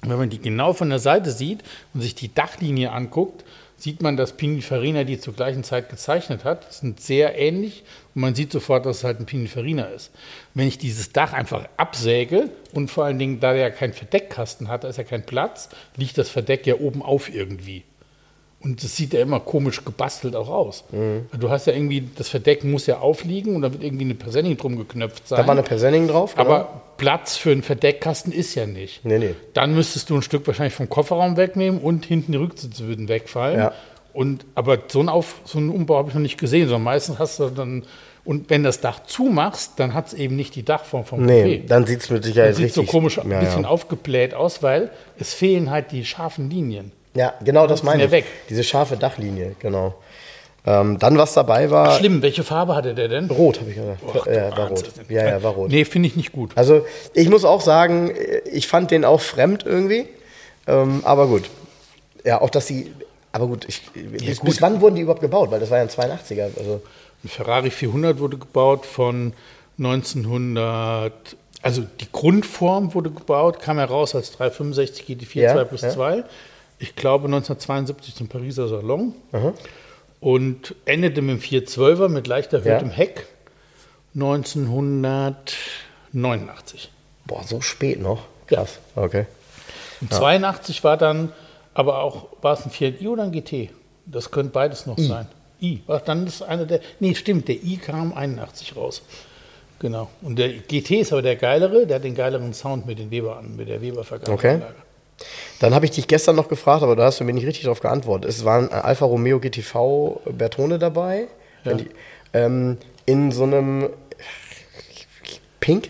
Wenn man die genau von der Seite sieht und sich die Dachlinie anguckt, sieht man, dass Pininfarina die zur gleichen Zeit gezeichnet hat. Die sind sehr ähnlich und man sieht sofort, dass es halt ein Pininfarina ist. Wenn ich dieses Dach einfach absäge und vor allen Dingen, da der ja keinen Verdeckkasten hat, da ist ja kein Platz, liegt das Verdeck ja oben auf irgendwie. Und das sieht ja immer komisch gebastelt auch aus. Mhm. Du hast ja irgendwie, das Verdeck muss ja aufliegen und da wird irgendwie eine Persenning drum geknöpft sein. Da war eine Persenning drauf. genau. Aber Platz für einen Verdeckkasten ist ja nicht. Nee, nee. Dann müsstest du ein Stück wahrscheinlich vom Kofferraum wegnehmen und hinten die Rücksitze würden wegfallen. Ja. Und, aber so einen, Auf, so einen Umbau habe ich noch nicht gesehen, sondern meistens hast du dann, und wenn das Dach zumachst, dann hat es eben nicht die Dachform vom Nee, Coupé. dann sieht es mit Sicherheit Das sieht richtig so komisch, ein ja, bisschen ja. aufgebläht aus, weil es fehlen halt die scharfen Linien. Ja, genau das meine ja ich. weg. Diese scharfe Dachlinie, genau. Ähm, dann, was dabei war, Schlimm, welche Farbe hatte der denn? rot, habe ich gesagt. Och, ja, war rot. Ja, ja, war rot. Nee, finde ich nicht gut. Also, ich muss auch sagen, ich fand den auch fremd irgendwie. Ähm, aber gut. Ja, auch dass sie. Aber gut, ich, bis, gut. bis wann wurden die überhaupt gebaut? Weil das war ja ein 82er. Also, Ein Ferrari 400 wurde gebaut von 1900, also die Grundform wurde gebaut, kam heraus als 365 GT4 Ja, 2 plus ja. 2. Ich glaube 1972 zum Pariser Salon. Und endete mit dem 412er mit leicht erhöhtem Ja. Heck 1989. boah, so spät noch. Ja. Krass. Okay. Und 82 war dann aber auch, war es ein Fiat I oder ein GT? Das könnte beides noch sein. I. Ach, dann ist einer der, nee, stimmt, der I kam 81 raus. Genau. Und der GT ist aber der geilere, der hat den geileren Sound mit den Weber an, mit der Weber Vergaberanlage. Dann habe ich dich gestern noch gefragt, aber da hast du mir nicht richtig darauf geantwortet. Es war ein Alfa Romeo GTV Bertone dabei. Ja. Die- Ähm, in so einem Pink?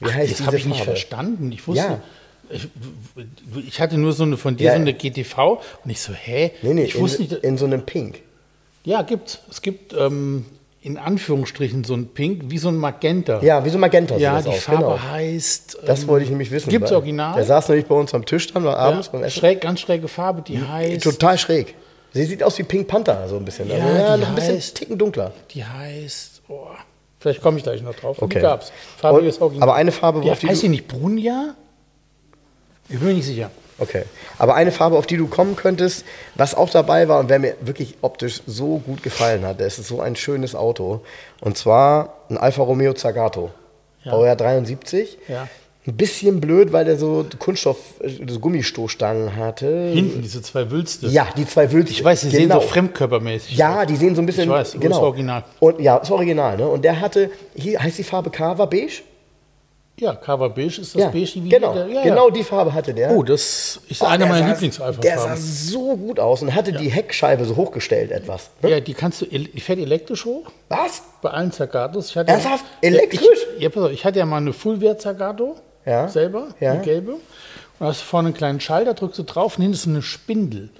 Wie heißt Das habe ich nicht verstanden. Ich wusste, Ja. ich, ich hatte nur so eine von dir Ja. so eine GTV und ich so, hä? Nee, nee, ich wusste in, nicht, in so einem Pink. ja, gibt's. Es gibt ähm, in Anführungsstrichen so ein Pink, wie so ein Magenta. Ja, wie so Magenta Ja, die aus. Farbe Genau. heißt. Das ähm, wollte ich nämlich wissen. Gibt's weil original? Der saß nämlich bei uns am Tisch dann war abends beim ja, Essen. schräg, ganz schräge Farbe, die heißt. Total schräg. Sie sieht aus wie Pink Panther, so ein bisschen. Ja, also, ja die noch ein bisschen heißt- ticken dunkler. Die heißt. Oh, vielleicht komme ich gleich noch drauf. Okay. Die gab's. Farbiges Und- Original. aber eine Farbe, die, auf die heißt die nicht Brunja? Ich bin mir nicht sicher. Okay. Aber eine Farbe, auf die du kommen könntest, was auch dabei war und wer mir wirklich optisch so gut gefallen hat, das ist so ein schönes Auto. Und zwar ein Alfa Romeo Zagato. Ja. Baujahr 73. Ja. Ein bisschen blöd, weil der so Kunststoff, so Gummistoßstangen hatte. Hinten diese zwei Wülste. Ja, die zwei Wülste. Ich weiß, die sehen so fremdkörpermäßig Ja, aus. die sehen so ein bisschen. Ich weiß, genau. ist original. Und ja, ist original, ne? Und der hatte, hier heißt die Farbe Cava beige? Ja, Cover Beige ist das Ja, Beige wie genau, der, ja, genau ja. die Farbe hatte der. Oh, das ist Oh, einer meiner sah- Lieblingsalpha Der sah so gut aus und hatte die Heckscheibe so hochgestellt etwas. Ne? Ja, die kannst du, die fährt elektrisch hoch. Was? Bei allen Zagatos. Ich hatte Ernsthaft? Ja, Elektrisch? Ich, ja, pass auf, ich hatte ja mal eine Fullwert Zagato Ja. selber, Ja. eine gelbe. Und da hast du vorne einen kleinen Schalter, drückst du drauf und hinten ist eine Spindel.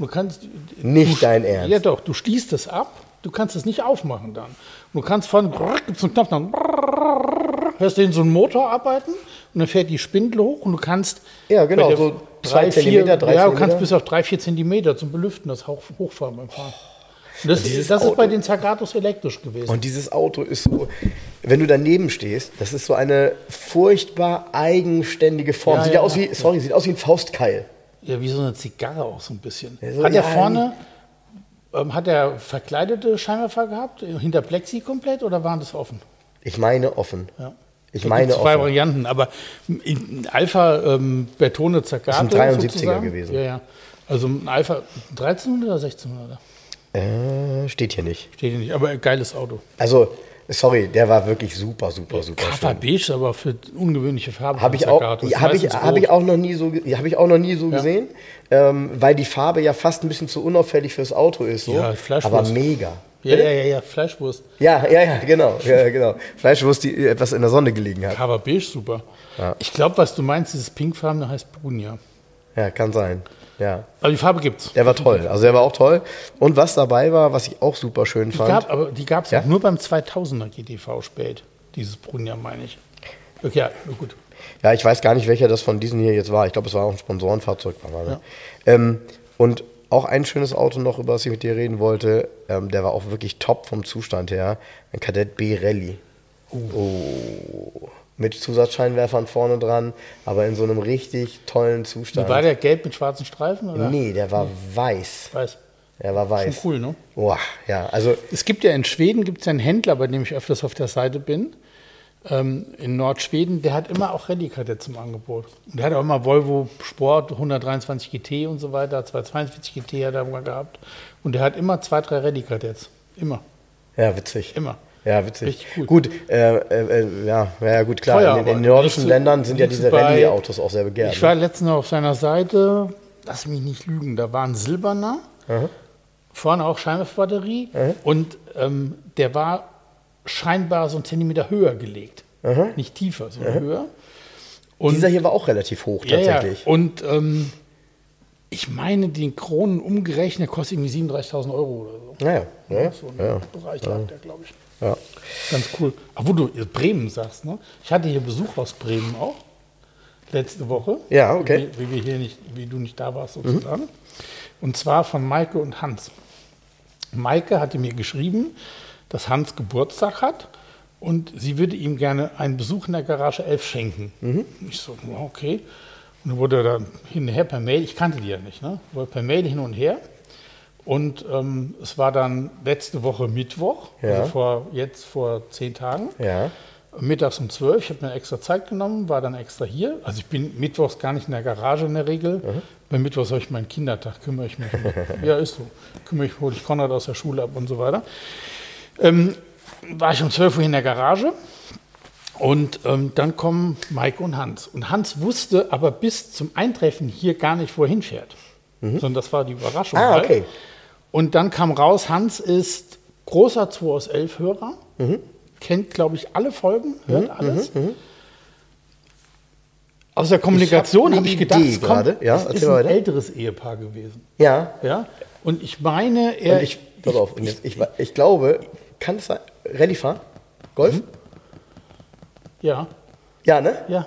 Und du kannst. Nicht du, dein Ernst. Ja, doch, du schließt das ab, du kannst es nicht aufmachen dann. Und du kannst vorne, gibt so einen Knopf, dann hörst du den so einen Motor arbeiten und dann fährt die Spindel hoch und du kannst. Ja, genau, so drei, Zentimeter, drei Ja, du kannst bis auf drei, vier Zentimeter zum Belüften das hoch, hochfahren beim Fahren. Und das, dieses das ist bei den Zagatos elektrisch gewesen. Und dieses Auto ist so, wenn du daneben stehst, das ist so eine furchtbar eigenständige Form. Ja, sieht ja, ja, aus wie, sorry, sieht aus wie ein Faustkeil. Ja, wie so eine Zigarre auch so ein bisschen. so, hat ja, vorne, hat er verkleidete Scheinwerfer gehabt, hinter Plexi komplett oder waren das offen? Ich meine offen. Ja. Ich Da meine zwei offen. Varianten, aber Alpha ähm, Bertone Zaccato. Das ist ein 73er sozusagen. gewesen. Ja, ja. Also ein Alpha 1300 oder 1600? Äh, steht hier nicht. Steht hier nicht, aber ein geiles Auto. Also, sorry, der war wirklich super, super, super Kava schön. beige, aber für ungewöhnliche Farben. Habe ich auch, ja, habe ich, habe ich auch noch nie so, habe ich auch noch nie so gesehen, ähm, weil die Farbe ja fast ein bisschen zu unauffällig fürs Auto ist, so. Ja, Fleischwurst. aber mega. Ja, ja, ja, ja, Fleischwurst. Ja, ja, ja, genau, ja, genau. Fleischwurst, die etwas in der Sonne gelegen hat. Kava beige, super. Ja. Ich glaube, was du meinst, dieses pinkfarbene heißt Brunia. Ja, kann sein. Ja, Aber die Farbe gibt's. der war toll. Also der war auch toll. Und was dabei war, was ich auch super schön Die fand. gab, aber die gab es Ja? nur beim 2000er GTV spät. Dieses Brunia, meine ich. Okay, ja, gut. Ja, ich weiß gar nicht, welcher das von diesen hier jetzt war. Ich glaube, es war auch ein Sponsorenfahrzeug. War ne? ähm, und auch ein schönes Auto noch, über das ich mit dir reden wollte. Ähm, der war auch wirklich top vom Zustand her. Ein Kadett B Rallye. Oh. Mit Zusatzscheinwerfern vorne dran, aber in so einem richtig tollen Zustand. War der gelb mit schwarzen Streifen? Oder? nee, der war weiß. Ich weiß. Der war Schon weiß. cool, ne? Boah, ja, also Es gibt ja in Schweden gibt's einen Händler, bei dem ich öfters auf der Seite bin, ähm, in Nordschweden, der hat immer auch Rallye-Kadetts im Angebot. Und der hat auch immer Volvo Sport 123 GT und so weiter, 242 GT hat er mal gehabt. Und der hat immer zwei, drei Rallye-Kadetts. Immer, ja, witzig. immer. Ja, witzig. Richtig cool. Gut, äh, äh, äh, ja, ja, gut, klar. Teuer, in, den- nordischen Ländern sind ja diese Rallye-Autos auch sehr begehrt. Ich ne? war letztens noch auf seiner Seite, lass mich nicht lügen, da war ein silberner, vorne auch Scheinwerferbatterie und ähm, der war scheinbar so einen Zentimeter höher gelegt. Nicht tiefer, sondern höher. Und, Dieser hier war auch relativ hoch ja, ja, tatsächlich. und ähm, ich meine, den Kronen umgerechnet kostet irgendwie 37.000 Euro oder so. Naja, ja, So ein ja, Bereich lag der, glaube ich. Ja. Ganz cool. Aber wo du Bremen sagst, ne? Ich hatte hier Besuch aus Bremen auch. Letzte Woche. Ja, okay. Wie, wie, wir hier nicht, wie du nicht da warst, sozusagen. Und zwar von Maike und Hans. Maike hatte mir geschrieben, dass Hans Geburtstag hat und sie würde ihm gerne einen Besuch in der Garage 11 schenken. Ich so, okay. Und dann wurde er dann hin und her per Mail, ich kannte die ja nicht, ne? Wurde per Mail hin und her. Und ähm, es war dann letzte Woche Mittwoch, Ja. also vor, jetzt vor zehn Tagen, ja. mittags um zwölf. Ich habe mir extra Zeit genommen, war dann extra hier. Also ich bin mittwochs gar nicht in der Garage in der Regel. Bei Mittwochs habe ich meinen Kindertag, kümmere ich mich. um. ja, ist so. Kümmere ich, hole ich Konrad aus der Schule ab und so weiter. Ähm, war ich um 12 Uhr in der Garage und ähm, dann kommen Maike und Hans. Und Hans wusste aber bis zum Eintreffen hier gar nicht, wo er hinfährt. Sondern das war die Überraschung. Ah, halt. Und dann kam raus, Hans ist großer 2 aus 11 Hörer, Mhm. kennt, glaube ich, alle Folgen, hört alles. Aus der Kommunikation habe ich gedacht, Idee es, kommt, gerade. Ja, es ist ein weiter. älteres Ehepaar gewesen. Ja. Ja? Und ich meine, er. Und ich, pass auf, jetzt, ich, ich glaube, kann es sein, Rallye fahren? Golf? Mhm. ja, Ja, ne? ja.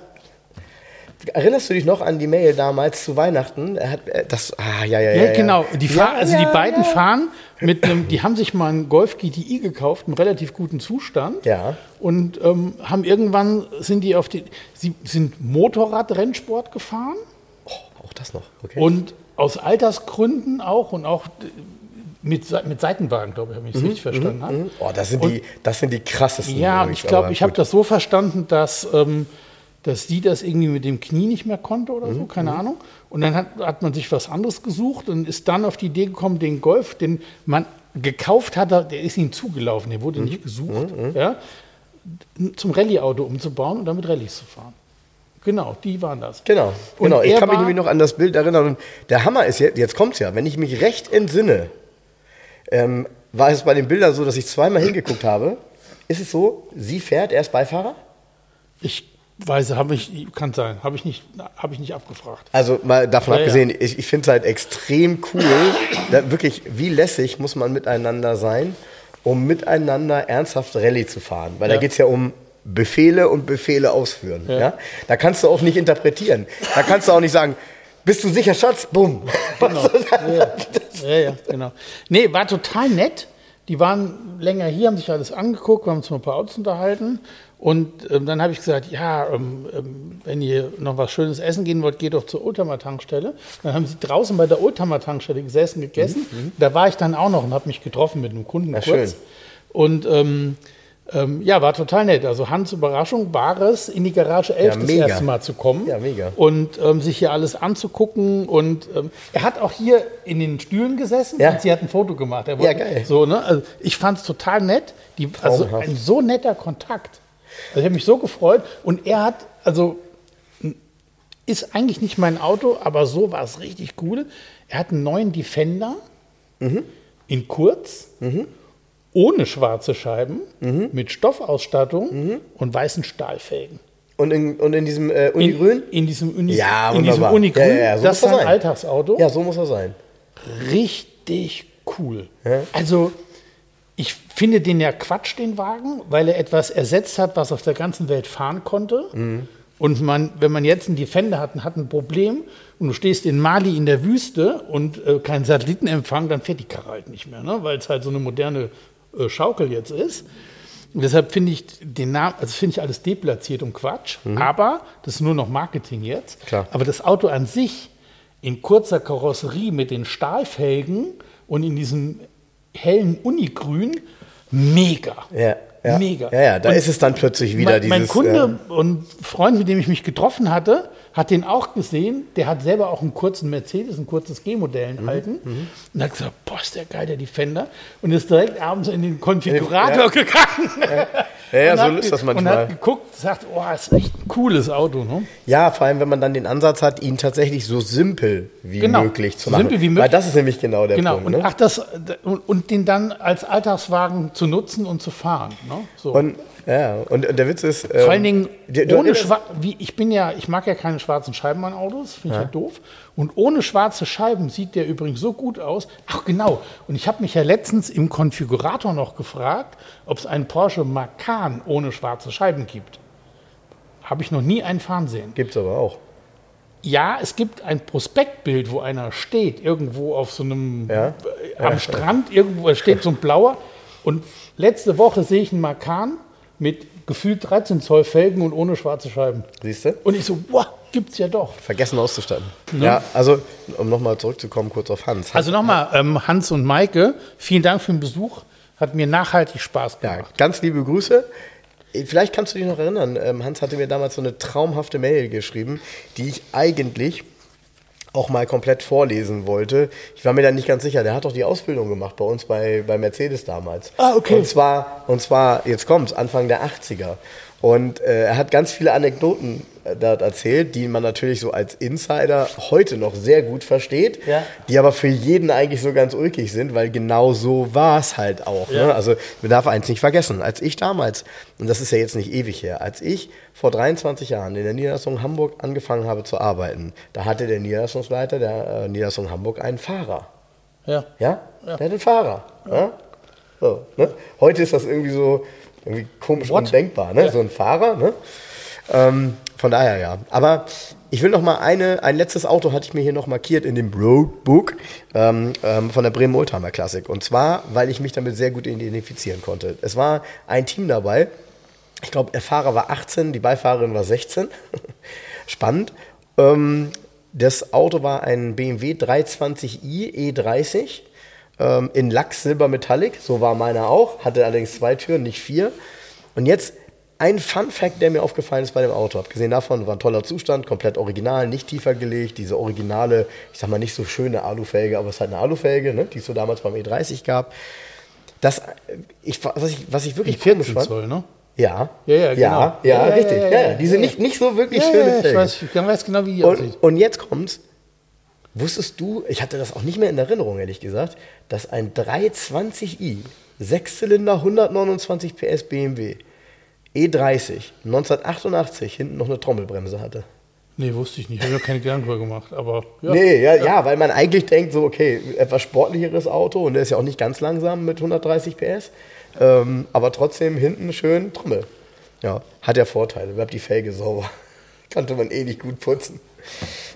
Erinnerst du dich noch an die Mail damals zu Weihnachten? Er hat äh, das, ah, ja, ja, ja. Ja, genau. Die, fahr, Ja, also ja, die beiden fahren mit einem, die haben sich mal einen Golf GTI gekauft, im relativ guten Zustand. Ja. Und ähm, haben irgendwann sind die auf die, sie sind Motorradrennsport gefahren Oh, auch das noch, okay. und aus Altersgründen auch und auch mit, mit Seitenwagen, glaube ich, habe ich es richtig verstanden habe. oh, das sind, die, das sind die krassesten. Ja, und übrigens, ich glaube, ich habe das so verstanden, dass, ähm, dass sie das irgendwie mit dem Knie nicht mehr konnte oder Mhm, so, keine Ahnung. Und dann hat, hat man sich was anderes gesucht und ist dann auf die Idee gekommen, den Golf, den man gekauft hat, der ist ihnen zugelaufen, der Mhm, wurde nicht gesucht, ja, zum Rallye-Auto umzubauen und damit Rallyes zu fahren. Genau, die waren das. Genau, Und genau. Ich kann mich nämlich noch an das Bild erinnern. Und der Hammer ist jetzt, jetzt kommt's ja, wenn ich mich recht entsinne, ähm, war es bei den Bildern so, dass ich zweimal hingeguckt habe. Ist es so, sie fährt, er ist Beifahrer? Ich weiß, habe ich, kann sein, habe ich nicht, habe ich nicht abgefragt. Also mal davon Ja, ja. abgesehen, ich, ich finde es halt extrem cool, da wirklich, wie lässig muss man miteinander sein, um miteinander ernsthaft Rallye zu fahren. Weil da Ja. geht es ja um Befehle und Befehle ausführen. Ja. Ja. Da kannst du auch nicht interpretieren. Da kannst du auch nicht sagen, bist du sicher, Schatz? Bumm. Genau. Ja, ja, ja, genau. Nee, war total nett. Die waren länger hier, haben sich alles angeguckt, wir haben uns mal ein paar Autos unterhalten. Und ähm, dann habe ich gesagt, ja, ähm, ähm, wenn ihr noch was Schönes essen gehen wollt, geht doch zur Oldtimer-Tankstelle. Dann haben sie draußen bei der Oldtimer-Tankstelle gesessen, gegessen. Da war ich dann auch noch und habe mich getroffen mit einem Kunden Na, kurz. schön. Und ähm, Ähm, ja, war total nett. Also Hans Überraschung war es, in die Garage 11 Ja, das mega. erste Mal zu kommen. Ja, mega. Und ähm, sich hier alles anzugucken. Und er hat auch hier in den Stühlen gesessen Ja. und sie hat ein Foto gemacht. Er Ja, wollte- geil. So, ne? also ich fand es total nett. Die, also ein so netter Kontakt. Also ich habe mich so gefreut. Und er hat, also ist eigentlich nicht mein Auto, aber so war es richtig cool. Er hat einen neuen Defender Mhm. in kurz, ohne schwarze Scheiben, Mhm. mit Stoffausstattung und weißen Stahlfelgen. Und in, und in diesem äh, Unigrün? In, in diesem, Uni, Ja, in diesem. Unigrün. Ja, ja, so das ist ein. Alltagsauto. Ja, so muss er sein. Richtig cool. Ja. Also, ich finde den ja Quatsch, den Wagen, weil er etwas ersetzt hat, was auf der ganzen Welt fahren konnte. Mhm. Und man, wenn man jetzt einen Defender hat und hat ein Problem und du stehst in Mali in der Wüste und äh, keinen Satellitenempfang, dann fährt die Karre halt nicht mehr, ne? weil es halt so eine moderne äh, Schaukel jetzt ist. Und deshalb finde ich den Namen, also finde ich alles deplatziert und Quatsch. Aber das ist nur noch Marketing jetzt. Klar. Aber das Auto an sich in kurzer Karosserie mit den Stahlfelgen und in diesem hellen Unigrün, mega. Ja, ja. Mega. Ja, ja, da Und ist es dann plötzlich wieder mein, dieses. mein Kunde äh, und Freund, mit dem ich mich getroffen hatte, hat den auch gesehen. Der hat selber auch einen kurzen Mercedes, ein kurzes G-Modell Mhm, halten. Und hat gesagt, boah, ist der geil, der Defender. Und ist direkt abends in den Konfigurator Ja. gegangen. ja, ja, und so hat, ist das Und manchmal. hat geguckt, sagt, oh, ist echt ein cooles Auto. Ne? Ja, vor allem, wenn man dann den Ansatz hat, ihn tatsächlich so simpel wie Genau. möglich zu machen. simpel wie Weil möglich. das ist nämlich genau der Genau, Punkt. und, ne? ach, das, und, und den dann als Alltagswagen zu nutzen und zu fahren. Ne? So. Und, ja, und, und der Witz ist. ähm, Vor allen Dingen die- ohne Schwa wie Ich bin ja, ich mag ja keine schwarzen Scheiben an Autos, finde ich ja doof. Und ohne schwarze Scheiben sieht der übrigens so gut aus. Ach genau. Und ich habe mich ja letztens im Konfigurator noch gefragt, ob es einen Porsche Macan ohne schwarze Scheiben gibt. Habe ich noch nie einen fahren sehen. Gibt's aber auch. Ja, es gibt ein Prospektbild, wo einer steht, irgendwo auf so einem, Ja. am Strand, irgendwo steht so ein blauer. Und letzte Woche sehe ich einen Macan mit gefühlt 13 Zoll Felgen und ohne schwarze Scheiben. Siehst du? Und ich so, wow, gibt's ja doch. Vergessen auszustatten. Ja, also, um nochmal zurückzukommen, kurz auf Hans. Also nochmal, ähm, Hans und Maike, vielen Dank für den Besuch. Hat mir nachhaltig Spaß Ja, gemacht. ganz liebe Grüße. Vielleicht kannst du dich noch erinnern, ähm, Hans hatte mir damals so eine traumhafte Mail geschrieben, die ich eigentlich auch mal komplett vorlesen wollte. Ich war mir da nicht ganz sicher. Der hat doch die Ausbildung gemacht bei uns bei, bei Mercedes damals. Ah, okay. Und zwar, und zwar, jetzt kommt's, Anfang der 80er. Und äh, er hat ganz viele Anekdoten dort erzählt, die man natürlich so als Insider heute noch sehr gut versteht, Ja. die aber für jeden eigentlich so ganz ulkig sind, weil genau so war es halt auch. Ja. Ne? Also man darf eins nicht vergessen, als ich damals, und das ist ja jetzt nicht ewig her, als ich vor 23 Jahren in der Niederlassung Hamburg angefangen habe zu arbeiten, da hatte der Niederlassungsleiter der äh, Niederlassung Hamburg einen Fahrer. Ja. Ja? Der hat einen Fahrer. Ja? So, ne? Heute ist das irgendwie so irgendwie komisch What? undenkbar, ne? Ja. so ein Fahrer. Ne? Ähm, von daher ja. Aber ich will noch mal eine, ein letztes Auto hatte ich mir hier noch markiert in dem Roadbook ähm, ähm, von der Bremen Oldtimer Classic. Und zwar, weil ich mich damit sehr gut identifizieren konnte. Es war ein Team dabei. Ich glaube, der Fahrer war 18, die Beifahrerin war 16. Spannend. Ähm, das Auto war ein BMW 320i E30 ähm, in Lachs Silber Metallic. So war meiner auch. Hatte allerdings zwei Türen, nicht vier. Und jetzt ein Fun Fact, der mir aufgefallen ist bei dem Auto. Abgesehen davon war ein toller Zustand, komplett original, nicht tiefer gelegt. Diese originale, ich sag mal nicht so schöne Alufelge, aber es ist halt eine Alufelge, ne, die es so damals beim E30 gab. Das, äh, ich, was, ich, was ich wirklich Die komisch 14 fand. Zoll, ne? Ja, Ja, ja, ja, genau. ja, Ja, ja, richtig. ja, Ja, Diese ja. Nicht, nicht so wirklich Ja, schöne ja, ich Felgen. weiß, ich weiß genau, wie die Und, aussieht. und jetzt kommt's. Wusstest du, ich hatte das auch nicht mehr in Erinnerung, ehrlich gesagt, dass ein 320i, Sechszylinder, 129 PS BMW, E30, 1988 hinten noch eine Trommelbremse hatte? Nee, wusste ich nicht. Habe mir keine Gedanken drüber gemacht. Aber ja. Nee, ja, ja, weil man eigentlich denkt, so, okay, etwas sportlicheres Auto und der ist ja auch nicht ganz langsam mit 130 PS, ähm, aber trotzdem hinten schön Trommel. Ja, hat ja Vorteile, bleibt die Felge sauber. Konnte man eh nicht gut putzen.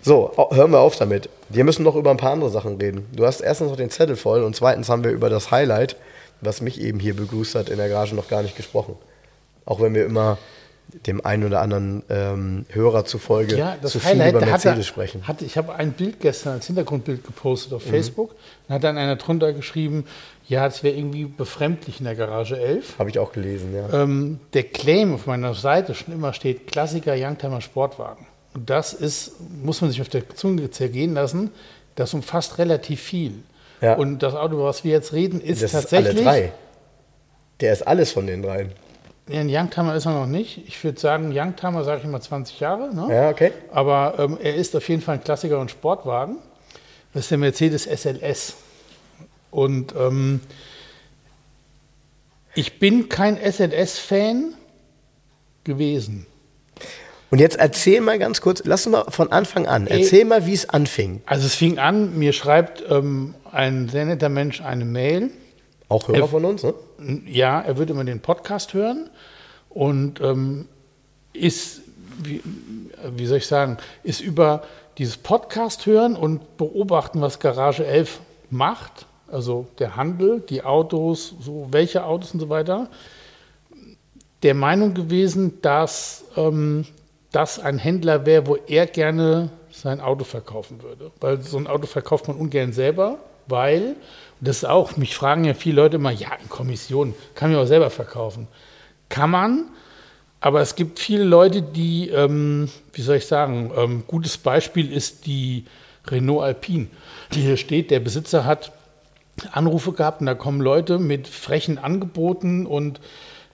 So, hören wir auf damit. Wir müssen noch über ein paar andere Sachen reden. Du hast erstens noch den Zettel voll und zweitens haben wir über das Highlight, was mich eben hier begrüßt hat, in der Garage noch gar nicht gesprochen. Auch wenn wir immer dem einen oder anderen ähm, Hörer zufolge Ja, das zu viel Highlight, über da hat er, Mercedes sprechen. Hatte, ich habe ein Bild gestern als Hintergrundbild gepostet Mhm. auf Facebook. Dann hat dann einer drunter geschrieben, ja, es wäre irgendwie befremdlich in der Garage 11. Habe ich auch gelesen, ja. Ähm, der Claim auf meiner Seite schon immer steht, Klassiker Youngtimer Sportwagen. Und das ist, muss man sich auf der Zunge zergehen lassen, das umfasst relativ viel. Ja. Und das Auto, über was wir jetzt reden, ist das ist alle tatsächlich, drei. Der ist alles von den dreien. Ja, ein Youngtimer ist er noch nicht. Ich würde sagen, Youngtimer sage ich immer 20 Jahre. Ne? Ja, okay. Aber ähm, er ist auf jeden Fall ein Klassiker und Sportwagen. Das ist der Mercedes SLS. Und ähm, ich bin kein SLS-Fan gewesen. Und jetzt erzähl mal ganz kurz, lass uns mal von Anfang an, Ey. erzähl mal, wie es anfing. Also es fing an, mir schreibt ähm, ein sehr netter Mensch eine Mail. Auch Hörer Äh, von uns, ne? Ja, er würde immer den Podcast hören und ähm, ist, wie, wie soll ich sagen, ist über dieses Podcast hören und beobachten, was Garage 11 macht, also der Handel, die Autos, so welche Autos und so weiter, der Meinung gewesen, dass ähm, das ein Händler wäre, wo er gerne sein Auto verkaufen würde. Weil so ein Auto verkauft man ungern selber, weil, das ist auch, mich fragen ja viele Leute immer, ja, in Kommission, kann man auch selber verkaufen. Kann man, aber es gibt viele Leute, die, ähm, wie soll ich sagen, ähm, gutes Beispiel ist die Renault Alpine, die hier steht. Der Besitzer hat Anrufe gehabt und da kommen Leute mit frechen Angeboten und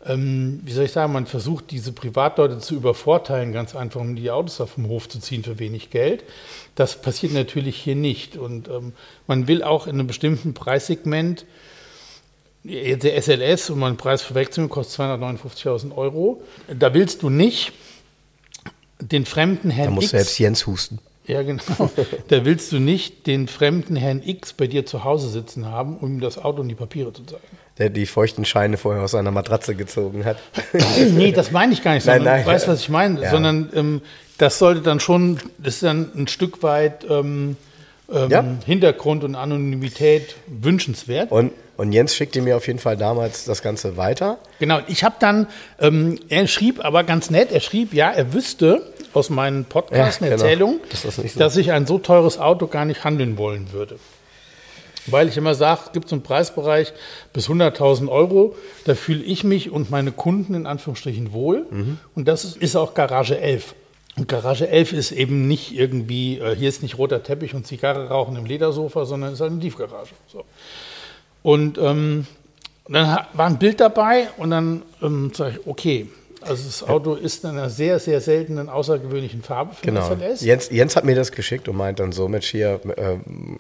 ähm, wie soll ich sagen, man versucht diese Privatleute zu übervorteilen, ganz einfach, um die Autos auf dem Hof zu ziehen für wenig Geld. Das passiert natürlich hier nicht. Und ähm, man will auch in einem bestimmten Preissegment, jetzt der SLS, um einen Preis vorwegzunehmen, kostet 259.000 Euro. Da willst du nicht den fremden Da Herrn muss X selbst Jens husten. ja, genau. Da willst du nicht den fremden Herrn X bei dir zu Hause sitzen haben, um ihm das Auto und die Papiere zu zeigen. Der die feuchten Scheine vorher aus seiner Matratze gezogen hat. nee, das meine ich gar nicht, Nein, sondern nein. weißt du, was ich meine? Ja. Sondern ähm, das sollte dann schon, das ist dann ein Stück weit ähm, ähm, Ja. Hintergrund und Anonymität wünschenswert. Und, und Jens schickte mir auf jeden Fall damals das Ganze weiter. Genau, ich habe dann, ähm, er schrieb aber ganz nett, er schrieb, ja, er wüsste aus meinen Podcasts, Ja, genau. Erzählungen, Das so. dass ich ein so teures Auto gar nicht handeln wollen würde. Weil ich immer sage, es gibt so einen Preisbereich bis 100.000 Euro, da fühle ich mich und meine Kunden in Anführungsstrichen wohl. Mhm. Und das ist, auch Garage 11. Und Garage 11 ist eben nicht irgendwie, äh, hier ist nicht roter Teppich und Zigarre rauchen im Ledersofa, sondern ist halt eine Tiefgarage. So. Und ähm, dann war ein Bild dabei und dann ähm, sage ich, okay, also das Auto ist in einer sehr, sehr seltenen, außergewöhnlichen Farbe für Genau. SLS. Jens, Jens hat mir das geschickt und meint dann so, Mensch, hier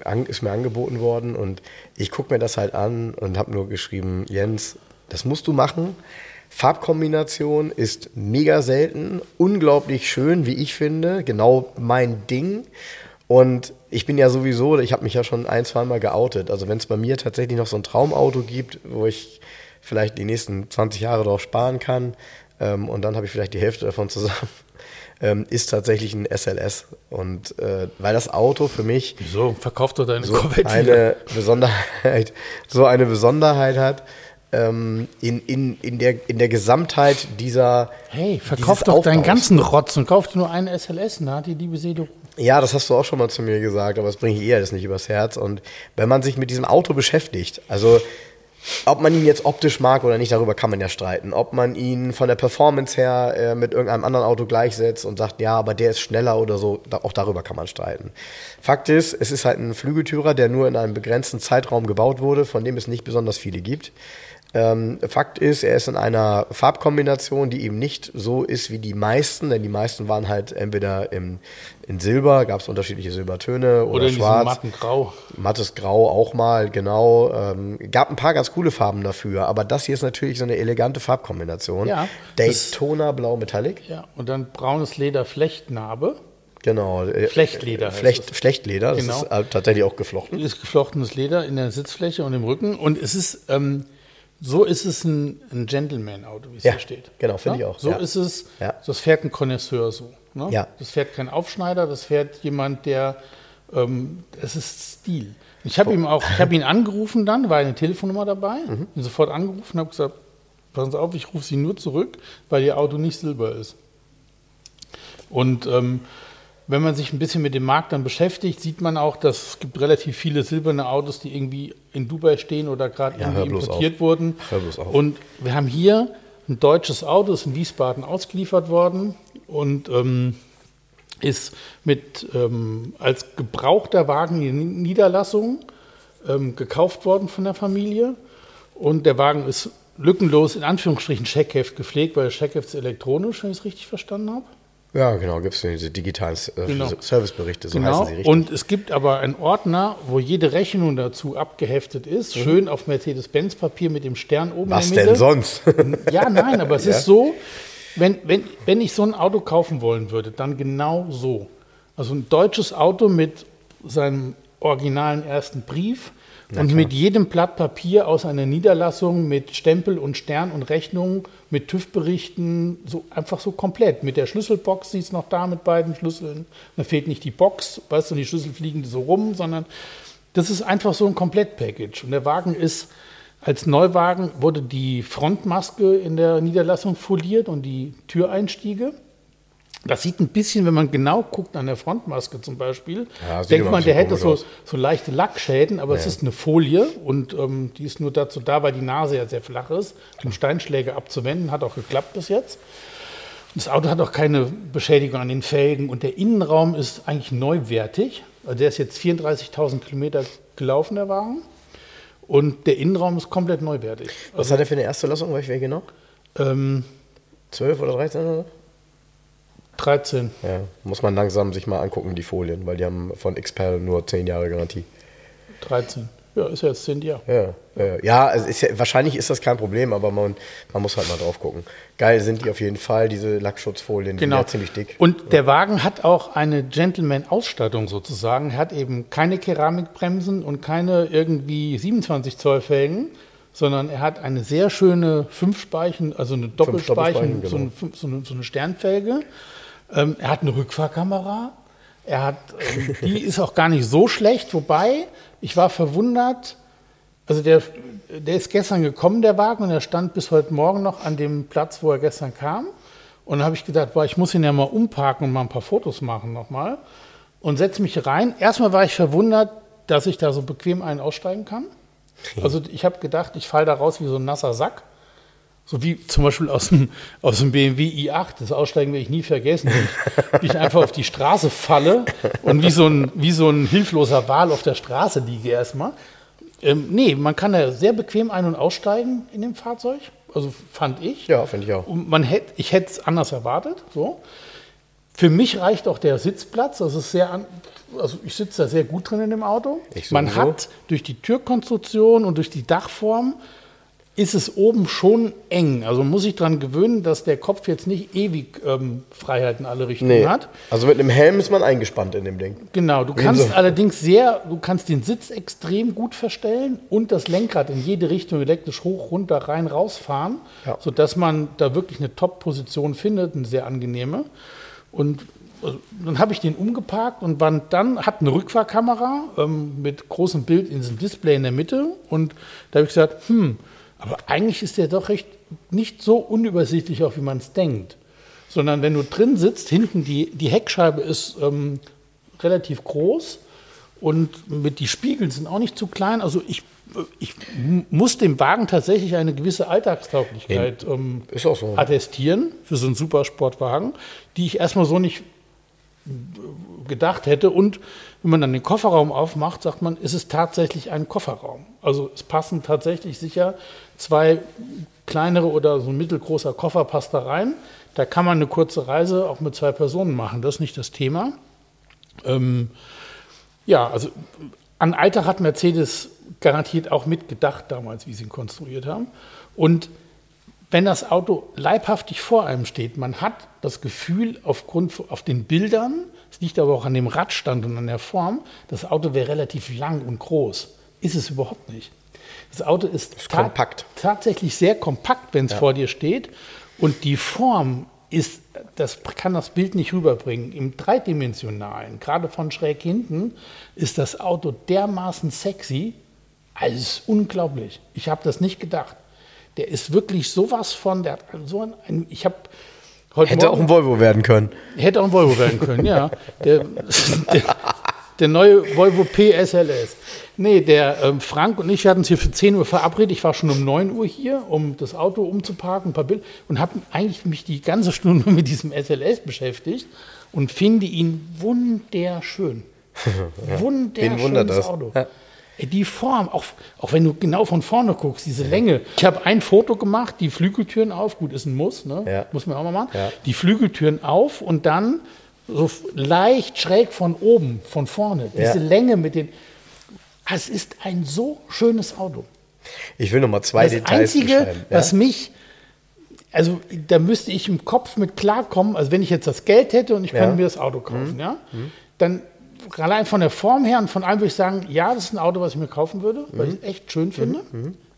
an, ist mir angeboten worden und ich gucke mir das halt an und habe nur geschrieben, Jens, das musst du machen. Farbkombination ist mega selten, unglaublich schön, wie ich finde, genau mein Ding. Und ich bin ja sowieso, ich habe mich ja schon ein, zwei Mal geoutet. Also wenn es bei mir tatsächlich noch so ein Traumauto gibt, wo ich vielleicht die nächsten 20 Jahre drauf sparen kann ähm, und dann habe ich vielleicht die Hälfte davon zusammen, ähm, ist tatsächlich ein SLS. Und äh, weil das Auto für mich Wieso? Verkauf doch deine so Corvette eine Besonderheit, so eine Besonderheit hat ähm, in, in, in, der, in der Gesamtheit dieser. Hey, verkauf doch deinen Aufbaus. ganzen Rotz und kauf dir nur einen SLS, na, die liebe Seele. Ja, das hast du auch schon mal zu mir gesagt, aber das bringe ich eher das nicht übers Herz. Und wenn man sich mit diesem Auto beschäftigt, also ob man ihn jetzt optisch mag oder nicht, darüber kann man ja streiten. Ob man ihn von der Performance her äh, mit irgendeinem anderen Auto gleichsetzt und sagt, ja, aber der ist schneller oder so, da, auch darüber kann man streiten. Fakt ist, es ist halt ein Flügeltürer, der nur in einem begrenzten Zeitraum gebaut wurde, von dem es nicht besonders viele gibt. Ähm, Fakt ist, er ist in einer Farbkombination, die eben nicht so ist wie die meisten, denn die meisten waren halt entweder im, in Silber, gab es unterschiedliche Silbertöne oder, Oder schwarz. matten Grau. Mattes Grau auch mal, genau. Ähm, gab ein paar ganz coole Farben dafür, aber das hier ist natürlich so eine elegante Farbkombination. Ja, Daytona Blau Metallic, Ja, und dann braunes Leder Flechtnarbe. genau. Äh, Flechtleder Flecht. Flechtleder, das Genau. ist äh, tatsächlich auch geflochten. Ist geflochtenes Leder in der Sitzfläche und im Rücken. Und es ist, ähm, so ist es ein, ein Gentleman-Auto, wie es Ja, hier steht. genau, finde ich auch, So ja. ist es, Ja. das fährt ein Connoisseur so. Ne? Ja. Das fährt kein Aufschneider, das fährt jemand, der, ähm, es ist Stil. Ich habe ihm auch, ich habe ihn angerufen dann, war eine Telefonnummer dabei, Mhm. ihn sofort angerufen, habe gesagt, passen Sie auf, ich rufe Sie nur zurück, weil Ihr Auto nicht Silber ist. Und ähm, wenn man sich ein bisschen mit dem Markt dann beschäftigt, sieht man auch, dass es gibt relativ viele silberne Autos, die irgendwie in Dubai stehen oder gerade Ja, importiert auf. wurden. Hör bloß auf. Und wir haben hier ein deutsches Auto, ist in Wiesbaden ausgeliefert worden und ähm, ist mit ähm, als gebrauchter Wagen in Niederlassung ähm, gekauft worden von der Familie. Und der Wagen ist lückenlos in Anführungsstrichen Scheckheft gepflegt, weil das Scheckheft ist elektronisch, wenn ich es richtig verstanden habe. Ja, genau, gibt es diese digitalen äh, Genau. Serviceberichte, so Genau. heißen sie richtig. Und es gibt aber einen Ordner, wo jede Rechnung dazu abgeheftet ist, schön auf Mercedes-Benz-Papier mit dem Stern oben Mhm. Was in der Mitte. denn sonst? Ja, nein, aber es Ja. ist so, wenn, wenn, wenn ich so ein Auto kaufen wollen würde, dann genau so. Also ein deutsches Auto mit seinem originalen ersten Brief und mit jedem Blatt Papier aus einer Niederlassung mit Stempel und Stern und Rechnung, mit TÜV-Berichten, so einfach so komplett. Mit der Schlüsselbox, die ist noch da mit beiden Schlüsseln. Da fehlt nicht die Box, weißt du, und die Schlüssel fliegen so rum, sondern das ist einfach so ein Komplettpackage. Und der Wagen ist als Neuwagen wurde die Frontmaske in der Niederlassung foliert und die Türeinstiege. Das sieht ein bisschen, wenn man genau guckt an der Frontmaske zum Beispiel, Ja, denkt man, der hätte so, so leichte Lackschäden, aber es ist eine Folie und ähm, die ist nur dazu da, weil die Nase ja sehr flach ist, um Steinschläge abzuwenden. Hat auch geklappt bis jetzt. Das Auto hat auch keine Beschädigung an den Felgen und der Innenraum ist eigentlich neuwertig. Also der ist jetzt 34.000 Kilometer gelaufen, der Wagen. Und der Innenraum ist komplett neuwertig. Was hat er für eine erste Lassung? Weiß ich wer genau? Ähm, 12 oder 13 oder? 13. Ja, muss man langsam sich mal angucken, die Folien, weil die haben von XPEL nur 10 Jahre Garantie. 13. Ja, ist ja jetzt 10 Jahre. Ja, ja, ja, es ist ja, wahrscheinlich ist das kein Problem, aber man, man muss halt mal drauf gucken. Geil sind die auf jeden Fall, diese Lackschutzfolien, die Genau. sind ja ziemlich dick. Und der Wagen hat auch eine Gentleman-Ausstattung sozusagen. Er hat eben keine Keramikbremsen und keine irgendwie 27 Zoll Felgen, sondern er hat eine sehr schöne Fünfspeichen, also eine Doppelspeichen, Doppelspeichen, genau. so, eine, Fünf- so, eine, so eine Sternfelge. Ähm, er hat eine Rückfahrkamera. Er hat, ähm, die ist auch gar nicht so schlecht, wobei ich war verwundert. Also der, der ist gestern gekommen, der Wagen, und er stand bis heute Morgen noch an dem Platz, wo er gestern kam. Und dann habe ich gedacht, boah, ich muss ihn ja mal umparken und mal ein paar Fotos machen nochmal. Und setze mich rein. Erstmal war ich verwundert, dass ich da so bequem ein- aussteigen kann. Also ich habe gedacht, ich falle da raus wie so ein nasser Sack. So wie zum Beispiel aus dem, aus dem BMW i8. Das Aussteigen werde ich nie vergessen. Wie ich einfach auf die Straße falle und wie so ein, wie so ein hilfloser Wal auf der Straße liege erstmal. Ähm, nee, man kann da sehr bequem ein- und aussteigen in dem Fahrzeug. Also fand ich. Ja, finde ich auch. Und man hätte, ich hätte es anders erwartet. So. Für mich reicht auch der Sitzplatz. Das ist sehr, an, also ich sitze da sehr gut drin in dem Auto. Man hat durch die Türkonstruktion und durch die Dachform ist es oben schon eng. Also muss ich daran gewöhnen, dass der Kopf jetzt nicht ewig ähm, Freiheit in alle Richtungen Nee. hat. Also mit einem Helm ist man eingespannt in dem Ding. Genau, du kannst so. allerdings sehr, du kannst den Sitz extrem gut verstellen und das Lenkrad in jede Richtung elektrisch hoch, runter, rein, rausfahren, Ja. sodass man da wirklich eine Top-Position findet, eine sehr angenehme. Und also, dann habe ich den umgeparkt und dann hat eine Rückfahrkamera ähm, mit großem Bild in diesem Display in der Mitte und da habe ich gesagt, hm, aber eigentlich ist der doch recht nicht so unübersichtlich, auch wie man es denkt. Sondern wenn du drin sitzt, hinten die, die Heckscheibe ist ähm, relativ groß und mit die Spiegel sind auch nicht zu klein. Also ich, ich muss dem Wagen tatsächlich eine gewisse Alltagstauglichkeit ähm, so. attestieren für so einen Supersportwagen, die ich erstmal so nicht gedacht hätte. Und wenn man dann den Kofferraum aufmacht, sagt man, ist es tatsächlich ein Kofferraum. Also es passen tatsächlich sicher zwei kleinere oder so ein mittelgroßer Koffer passt da rein. Da kann man eine kurze Reise auch mit zwei Personen machen. Das ist nicht das Thema. Ähm, ja, also an Alltag hat Mercedes garantiert auch mitgedacht damals, wie sie ihn konstruiert haben. Und wenn das Auto leibhaftig vor einem steht, man hat das Gefühl aufgrund auf den Bildern, es liegt aber auch an dem Radstand und an der Form, das Auto wäre relativ lang und groß. Ist es überhaupt nicht. Das Auto ist, Ist ta- kompakt. tatsächlich sehr kompakt, wenn es vor dir steht. Und die Form ist, das kann das Bild nicht rüberbringen. Im dreidimensionalen, gerade von schräg hinten, ist das Auto dermaßen sexy. Also es ist unglaublich. Ich habe das nicht gedacht. der ist wirklich sowas von, der hat so ein, ich habe heute Hätte auch Morgen, ein Volvo werden können. hätte auch ein Volvo werden können, ja. Der, der, der neue Volvo PSLS. Nee, der ähm, Frank und ich, hatten uns hier für 10 Uhr verabredet. Ich war schon um 9 Uhr hier, um das Auto umzuparken, ein paar Bilder und habe eigentlich mich die ganze Stunde mit diesem SLS beschäftigt und finde ihn wunderschön. Wunderschönes wundert das? Auto. Ja. Die Form, auch, auch wenn du genau von vorne guckst, diese Länge. Ich habe ein Foto gemacht, die Flügeltüren auf, gut, ist ein Muss, ne? Ja. muss man auch mal machen. Ja. Die Flügeltüren auf und dann so leicht schräg von oben, von vorne. Diese Ja. Länge mit den. Es ist ein so schönes Auto. Ich will noch mal zwei Das Details Einzige, beschreiben. Ja? was mich, also da müsste ich im Kopf mit klarkommen, also wenn ich jetzt das Geld hätte und ich Ja. Mhm. könnte mir das Auto kaufen, ja, dann allein von der Form her und von allem würde ich sagen, ja, das ist ein Auto, was ich mir kaufen würde, weil Mhm. ich es echt schön finde.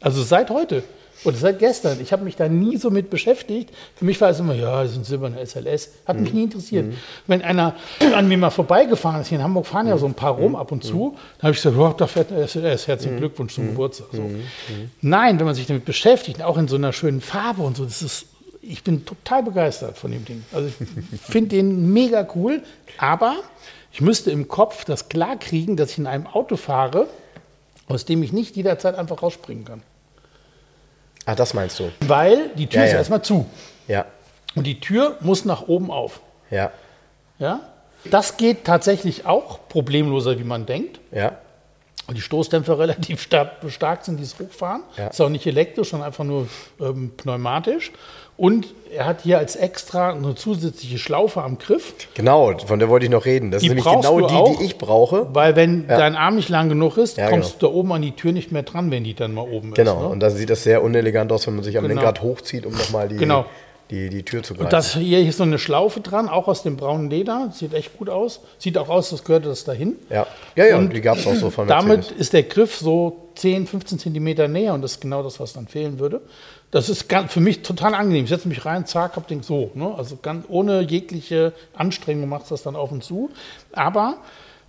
Also seit heute oder seit gestern. Ich habe mich da nie so mit beschäftigt. Für mich war es immer, ja, das ist ein silberner SLS. Hat Mhm. mich nie interessiert. Wenn einer an mir mal vorbeigefahren ist, hier in Hamburg fahren ja so ein paar Mhm. rum ab und zu, dann habe ich gesagt, oh, da fährt der SLS. Herzlichen Glückwunsch Mhm. zum Geburtstag. So. Nein, wenn man sich damit beschäftigt, auch in so einer schönen Farbe und so, das ist, ich bin total begeistert von dem Ding. Also ich finde den mega cool, aber ich müsste im Kopf das klar kriegen, dass ich in einem Auto fahre, aus dem ich nicht jederzeit einfach rausspringen kann. Ach, das meinst du? Weil die Tür Ja, ist ja. erstmal zu. Ja, Und die Tür muss nach oben auf. ja, Ja? Das geht tatsächlich auch problemloser, wie man denkt. ja. Und die Stoßdämpfer relativ stark, stark sind, die es hochfahren. Ja. Ist auch nicht elektrisch, sondern einfach nur ähm, pneumatisch. Und er hat hier als extra eine zusätzliche Schlaufe am Griff, Genau, von der wollte ich noch reden. Das Die ist nämlich genau die, auch. die ich brauche. weil wenn dein Arm nicht lang genug ist, Ja, kommst du da oben an die Tür nicht mehr dran, wenn die dann mal oben Genau, ist. Ne? und dann sieht das sehr unelegant aus, wenn man sich am Genau. Lenkrad hochzieht, um nochmal die, Genau. Die, die Tür zu greifen. Und das hier ist so eine Schlaufe dran, auch aus dem braunen Leder. Sieht echt gut aus. Sieht auch aus, als gehörte das dahin. ja, ja, ja Und die gab es auch so von Damit Mercedes. ist der Griff so 10, 15 Zentimeter näher und das ist genau das, was dann fehlen würde. Das ist ganz, für mich total angenehm. Ich setze mich rein, zack, hab den so. Ne? Also ganz ohne jegliche Anstrengung machst du das dann auf und zu. Aber,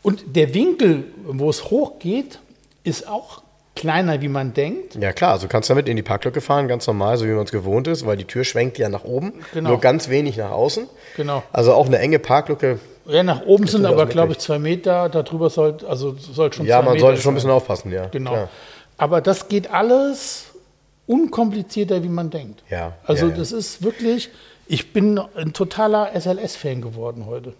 und der Winkel, wo es hochgeht, ist auch kleiner, wie man denkt. Ja klar, also kannst damit in die Parklücke fahren, ganz normal, so wie man es gewohnt ist, weil die Tür schwenkt ja nach oben, Genau. nur ganz wenig nach außen. Genau. Also auch eine enge Parklücke. Ja, nach oben sind aber, glaube ich, zwei Meter. Darüber sollte, also soll schon Ja, man Meter sollte schon ein bisschen aufpassen, ja. Genau. Klar. Aber das geht alles unkomplizierter, wie man denkt. Ja, Also ja, ja. das ist wirklich, ich bin ein totaler SLS-Fan geworden heute.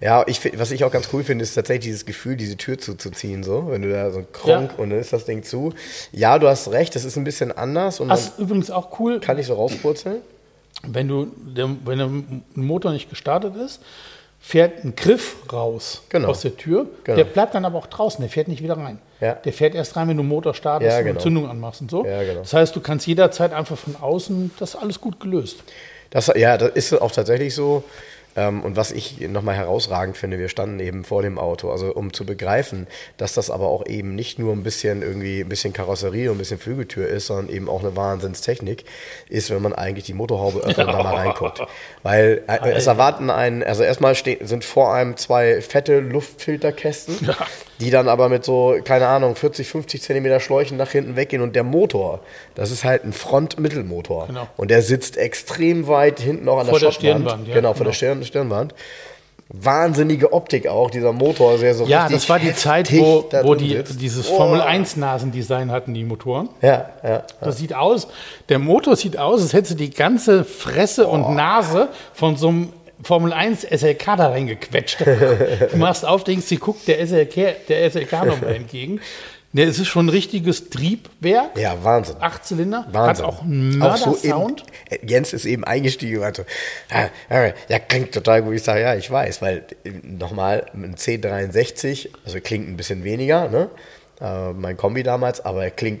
Ja, ich, was ich auch ganz cool finde, ist tatsächlich dieses Gefühl, diese Tür zuzuziehen, so. Wenn du da so ein Kronk Ja. und dann ist das Ding zu. Ja, du hast recht, das ist ein bisschen anders und Das ist übrigens auch cool, kann nicht so rauspurzeln. wenn du wenn der Motor nicht gestartet ist, fährt ein Griff raus Genau. aus der Tür. Genau. Der bleibt dann aber auch draußen, der fährt nicht wieder rein. Ja. Der fährt erst rein, wenn du Motor startest Ja, und genau. Zündung anmachst und so. Ja, genau. Das heißt, du kannst jederzeit einfach von außen, das ist alles gut gelöst. Das, ja, das ist auch tatsächlich so. Ähm, und was ich nochmal herausragend finde, wir standen eben vor dem Auto, also um zu begreifen, dass das aber auch eben nicht nur ein bisschen irgendwie ein bisschen Karosserie und ein bisschen Flügeltür ist, sondern eben auch eine Wahnsinnstechnik ist, wenn man eigentlich die Motorhaube öffnet und da mal reinguckt. Weil äh, es erwarten einen, also erstmal sind vor einem zwei fette Luftfilterkästen, die dann aber mit so, keine Ahnung, 40, 50 Zentimeter Schläuchen nach hinten weggehen und der Motor, das ist halt ein Front-Mittelmotor. Genau. Und der sitzt extrem weit hinten auch an Vor der der. Stirnwand, ja, genau, vor genau. der Stirn, Stirnwand. Wahnsinnige Optik auch, dieser Motor, sehr so Ja, das war die Zeit, wo, wo die sitzt. dieses Oh. Formel-1-Nasendesign hatten, die Motoren. Ja, ja. Das sieht aus, der Motor sieht aus, als hättest du die ganze Fresse und Nase von so einem Formel 1 SLK da reingequetscht. du machst auf, denkst, sie guckt der SLK, der SLK nochmal entgegen. Ne, es ist schon ein richtiges Triebwerk. Ja, Wahnsinn. Acht Zylinder. Wahnsinn. Hat auch einen so Mörder-Sound. in, äh, Jens ist eben eingestiegen und meinte, ja, ja, ja, klingt total gut. Ich sage, ja, ich weiß, weil äh, nochmal ein C63, also klingt ein bisschen weniger, ne? Äh, mein Kombi damals, aber er klingt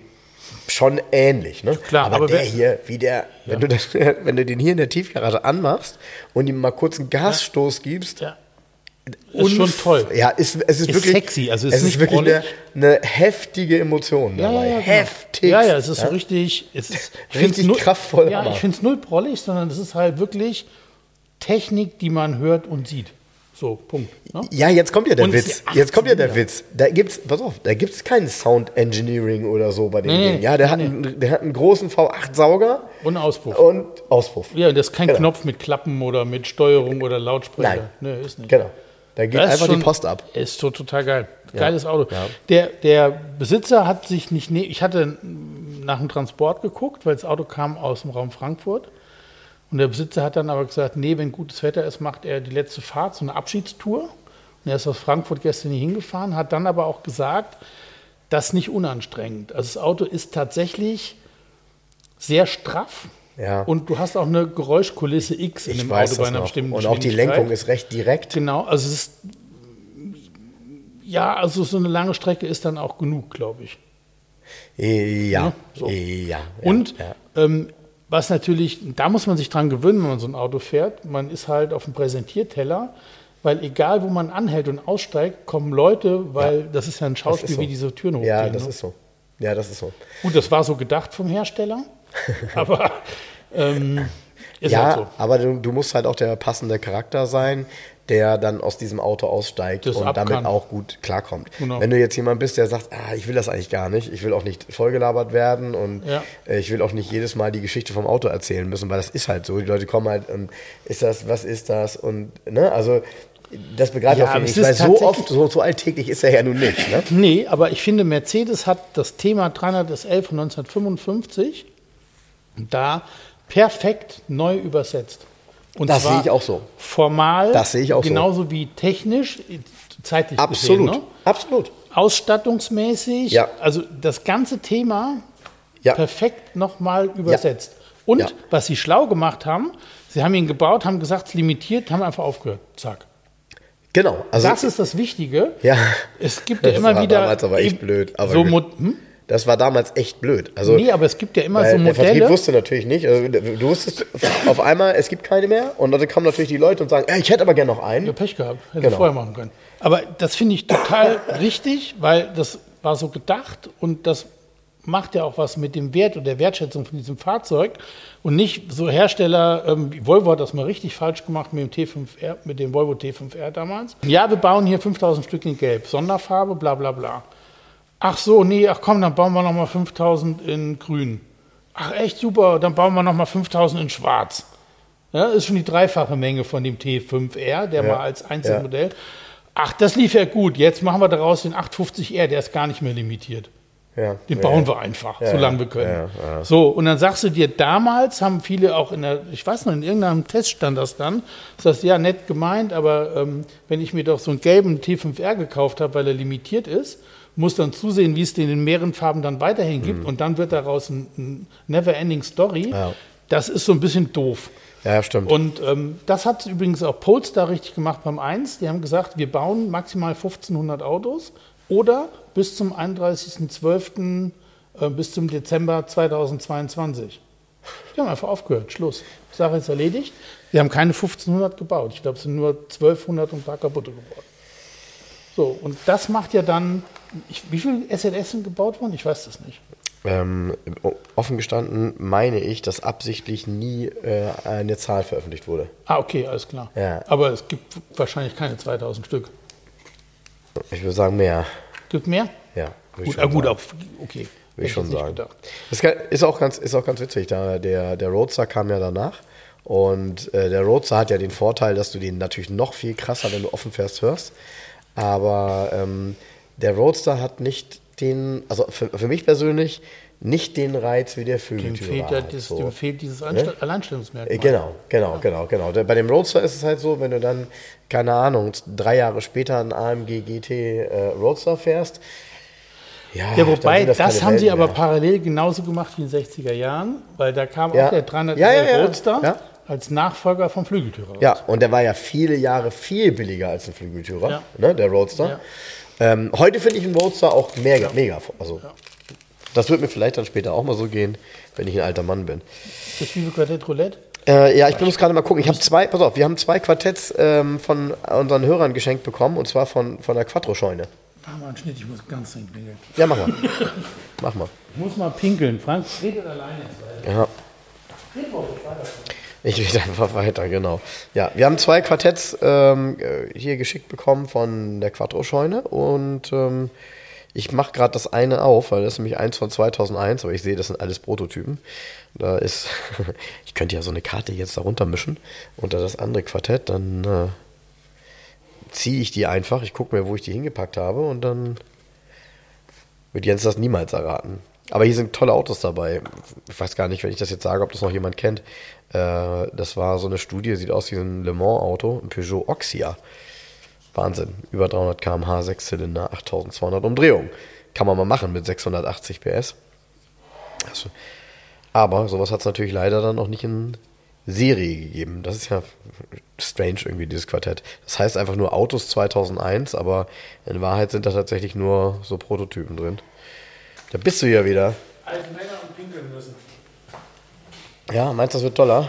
schon ähnlich, ne? Klar, aber, aber der hier, wie der, wenn, du das, wenn du den hier in der Tiefgarage anmachst und ihm mal kurz einen Gasstoß gibst, ja. Ist schon toll. Ja, ist, es ist, Ist wirklich sexy, also ist es ist wirklich eine, eine heftige Emotion Ja, dabei. ja, ja, genau. Heftig. Ja, ja, es ist so richtig. Es ist, ich Richtig null- kraftvoll, Ja, ich finde es null prollig, sondern es ist halt wirklich Technik, die man hört und sieht. So, Punkt. Ne? Ja, jetzt kommt ja der Und Witz. ja Jetzt kommt ja der 18 Witz. Da gibt's, pass auf, da gibt's kein Sound Engineering oder so bei dem Nee, Ding. Ja, der, nee, hat einen, der hat einen großen V8-Sauger Und Auspuff. und Auspuff. Ja, das ist kein Genau. Knopf mit Klappen oder mit Steuerung oder Lautsprecher. Nein. Nee, ist nicht. Genau. Da geht Das einfach die schon- Post ab. Ist so total geil. Geiles Auto. ja. Der, der Besitzer hat sich nicht. Ne ich hatte nach dem Transport geguckt, weil das Auto kam aus dem Raum Frankfurt. Und der Besitzer hat dann aber gesagt: Nee, wenn gutes Wetter ist, macht er die letzte Fahrt, so eine Abschiedstour. Und er ist aus Frankfurt gestern hier hingefahren, hat dann aber auch gesagt, das ist nicht unanstrengend. Also das Auto ist tatsächlich sehr straff. Ja. Und du hast auch eine Geräuschkulisse X in Ich dem Auto bei einer noch. bestimmten Und auch die. Lenkung ist recht direkt. Genau, also es ist. Ja, also so eine lange Strecke ist dann auch genug, glaube ich. Ja. Ja, so. Ja. ja. Und ja. Ähm, was natürlich, da muss man sich dran gewöhnen, wenn man so ein Auto fährt. Man ist halt auf dem Präsentierteller, weil egal wo man anhält und aussteigt, kommen Leute, weil das ist ja ein Schauspiel, so. wie diese Türen hochgehen. Ja, das ne? ist so. Ja, das ist so. Gut, das war so gedacht vom Hersteller, aber ähm, ist ja, halt so. aber du, du musst halt auch der passende Charakter sein, der dann aus diesem Auto aussteigt Das und damit auch gut klarkommt. Genau. Wenn du jetzt jemand bist, der sagt, ah, ich will das eigentlich gar nicht, ich will auch nicht vollgelabert werden und Ja. äh, ich will auch nicht jedes Mal die Geschichte vom Auto erzählen müssen, weil das ist halt so. Die Leute kommen halt und ist das, was ist das? Und ne, also das begreife Ja, ich nicht, weil so oft, so, so alltäglich ist er ja nun nicht. Ne? Nee, aber ich finde, Mercedes hat das Thema 311 von 1955 da perfekt neu übersetzt. Und Das sehe ich auch so. Formal, Das sehe ich auch so. genauso wie technisch, zeitlich Absolut, gesehen. Ne? absolut. Ausstattungsmäßig, Ja. also das ganze Thema Ja. perfekt nochmal übersetzt. Und Ja. was sie schlau gemacht haben, sie haben ihn gebaut, haben gesagt, es ist limitiert, haben einfach aufgehört. Zack. Genau. Also, das ist das Wichtige. ja. Es gibt ja immer war wieder. damals aber echt blöd, aber so hm? Das war damals echt blöd. Also, Nee, aber es gibt ja immer so Der Vertrieb Modelle. wusste natürlich nicht. Also, du wusstest auf einmal, es gibt keine mehr. Und dann kamen natürlich die Leute und sagen, "Ey, ich hätte aber gerne noch einen. Ja, Pech gehabt, hätte Genau. vorher machen können. Aber das finde ich total richtig, weil das war so gedacht und das macht ja auch was mit dem Wert und der Wertschätzung von diesem Fahrzeug und nicht so Hersteller, ähm, wie Volvo hat das mal richtig falsch gemacht mit dem T5R, mit dem Volvo T5R damals. Ja, wir bauen hier 5000 Stück in Gelb, Sonderfarbe, bla bla bla. Ach so, nee, ach komm, dann bauen wir noch mal 5000 in Grün. Ach echt super, dann bauen wir noch mal 5000 in Schwarz. Ja, ist schon die dreifache Menge von dem T5R, der mal als Einzelmodell. Ach, das lief ja gut. Jetzt machen wir daraus den 850R, der ist gar nicht mehr limitiert. Ja. Den Ja, bauen ja. wir einfach, Ja, solange wir können. ja, ja. So, und dann sagst du dir, damals haben viele auch in der, ich weiß noch, in irgendeinem Test stand das dann, das heißt, ja, nett gemeint, aber ähm, wenn ich mir doch so einen gelben T5R gekauft habe, weil er limitiert ist, muss dann zusehen, wie es den in mehreren Farben dann weiterhin gibt und dann wird daraus ein, ein Never-Ending Story. Mhm. Ja. Das ist so ein bisschen doof. Ja, stimmt. Und ähm, das hat übrigens auch Polestar richtig gemacht beim 1. Die haben gesagt, wir bauen maximal 1500 Autos oder bis zum 31.12. Äh, bis zum Dezember 2022. Die haben einfach aufgehört. Schluss. Sache ist erledigt. Wir haben keine 1500 gebaut. Ich glaube, es sind nur 1200 und ein paar kaputte gebaut. So, und das macht ja dann. Ich, wie viele SLS sind gebaut worden? Ich weiß das nicht. ähm, offen gestanden meine ich, dass absichtlich nie äh, eine Zahl veröffentlicht wurde. Ah, okay, alles klar. Ja. Aber es gibt wahrscheinlich keine 2000 Stück. Ich würde sagen mehr. Gibt mehr? Ja, Gut, ah, gut, auf, okay. Würde ich schon sagen. Das ist auch ganz, ist auch ganz witzig. Da der, der Roadster kam ja danach. Und äh, der Roadster hat ja den Vorteil, dass du den natürlich noch viel krasser, wenn du offen fährst, hörst. Aber ähm, der Roadster hat nicht den, also für, für mich persönlich, nicht den Reiz wie der Dem Flügeltürer. fehlt, ja halt das, so. dem fehlt dieses Anste Alleinstellungsmerkmal. Äh, Genau, genau, genau, genau. Der- Bei dem Roadster ist es halt so, wenn du dann, keine Ahnung, drei Jahre später einen AMG GT äh, Roadster fährst. Ja, Ja, wobei, das, keine haben sie Welten aber mehr. parallel genauso gemacht wie in den 60er Jahren, weil da kam Ja. auch der 300 Ja, ja, ja. Roadster Ja. als Nachfolger vom Flügeltürer. Ja, und der war ja viele Jahre viel billiger als ein Flügeltürer, Ja. ne, der Roadster. Ja. Ähm, heute finde ich einen Roadster auch mega, mega. Also, Das wird mir vielleicht dann später auch mal so gehen, wenn ich ein alter Mann bin. Das wie viel Quartett Roulette? Äh, ja, ich muss gerade mal gucken. Ich habe zwei, pass auf, wir haben zwei Quartetts ähm, von unseren Hörern geschenkt bekommen und zwar von, von der Quattro-Scheune. Mach mal einen Schnitt, ich muss ganz dringend pinkeln. Ja, mach mal. mach mal. Ich muss mal pinkeln. Frank redet alleine. Ja. Ich rede einfach weiter, genau. Ja, wir haben zwei Quartetts ähm, äh, hier geschickt bekommen von der Quattro-Scheune und ähm, ich mache gerade das eine auf, weil das ist nämlich eins von 2001, aber ich sehe, das sind alles Prototypen. Da ist, ich könnte ja so eine Karte jetzt darunter mischen unter das andere Quartett, dann äh, ziehe ich die einfach, ich gucke mir, wo ich die hingepackt habe und dann wird Jens das niemals erraten. Aber hier sind tolle Autos dabei. Ich weiß gar nicht, wenn ich das jetzt sage, ob das noch jemand kennt. Äh, das war so eine Studie, sieht aus wie ein Le Mans-Auto, ein Peugeot Oxia. Wahnsinn. Über 300 km/h, 6 Zylinder, 8200 Umdrehungen. Kann man mal machen mit 680 PS. Also, aber sowas hat es natürlich leider dann noch nicht in Serie gegeben. Das ist ja strange irgendwie, dieses Quartett. Das heißt einfach nur Autos 2001, aber in Wahrheit sind da tatsächlich nur so Prototypen drin. Da bist du ja wieder. Alte Männer und pinkeln müssen. Ja, meinst du, das wird toller?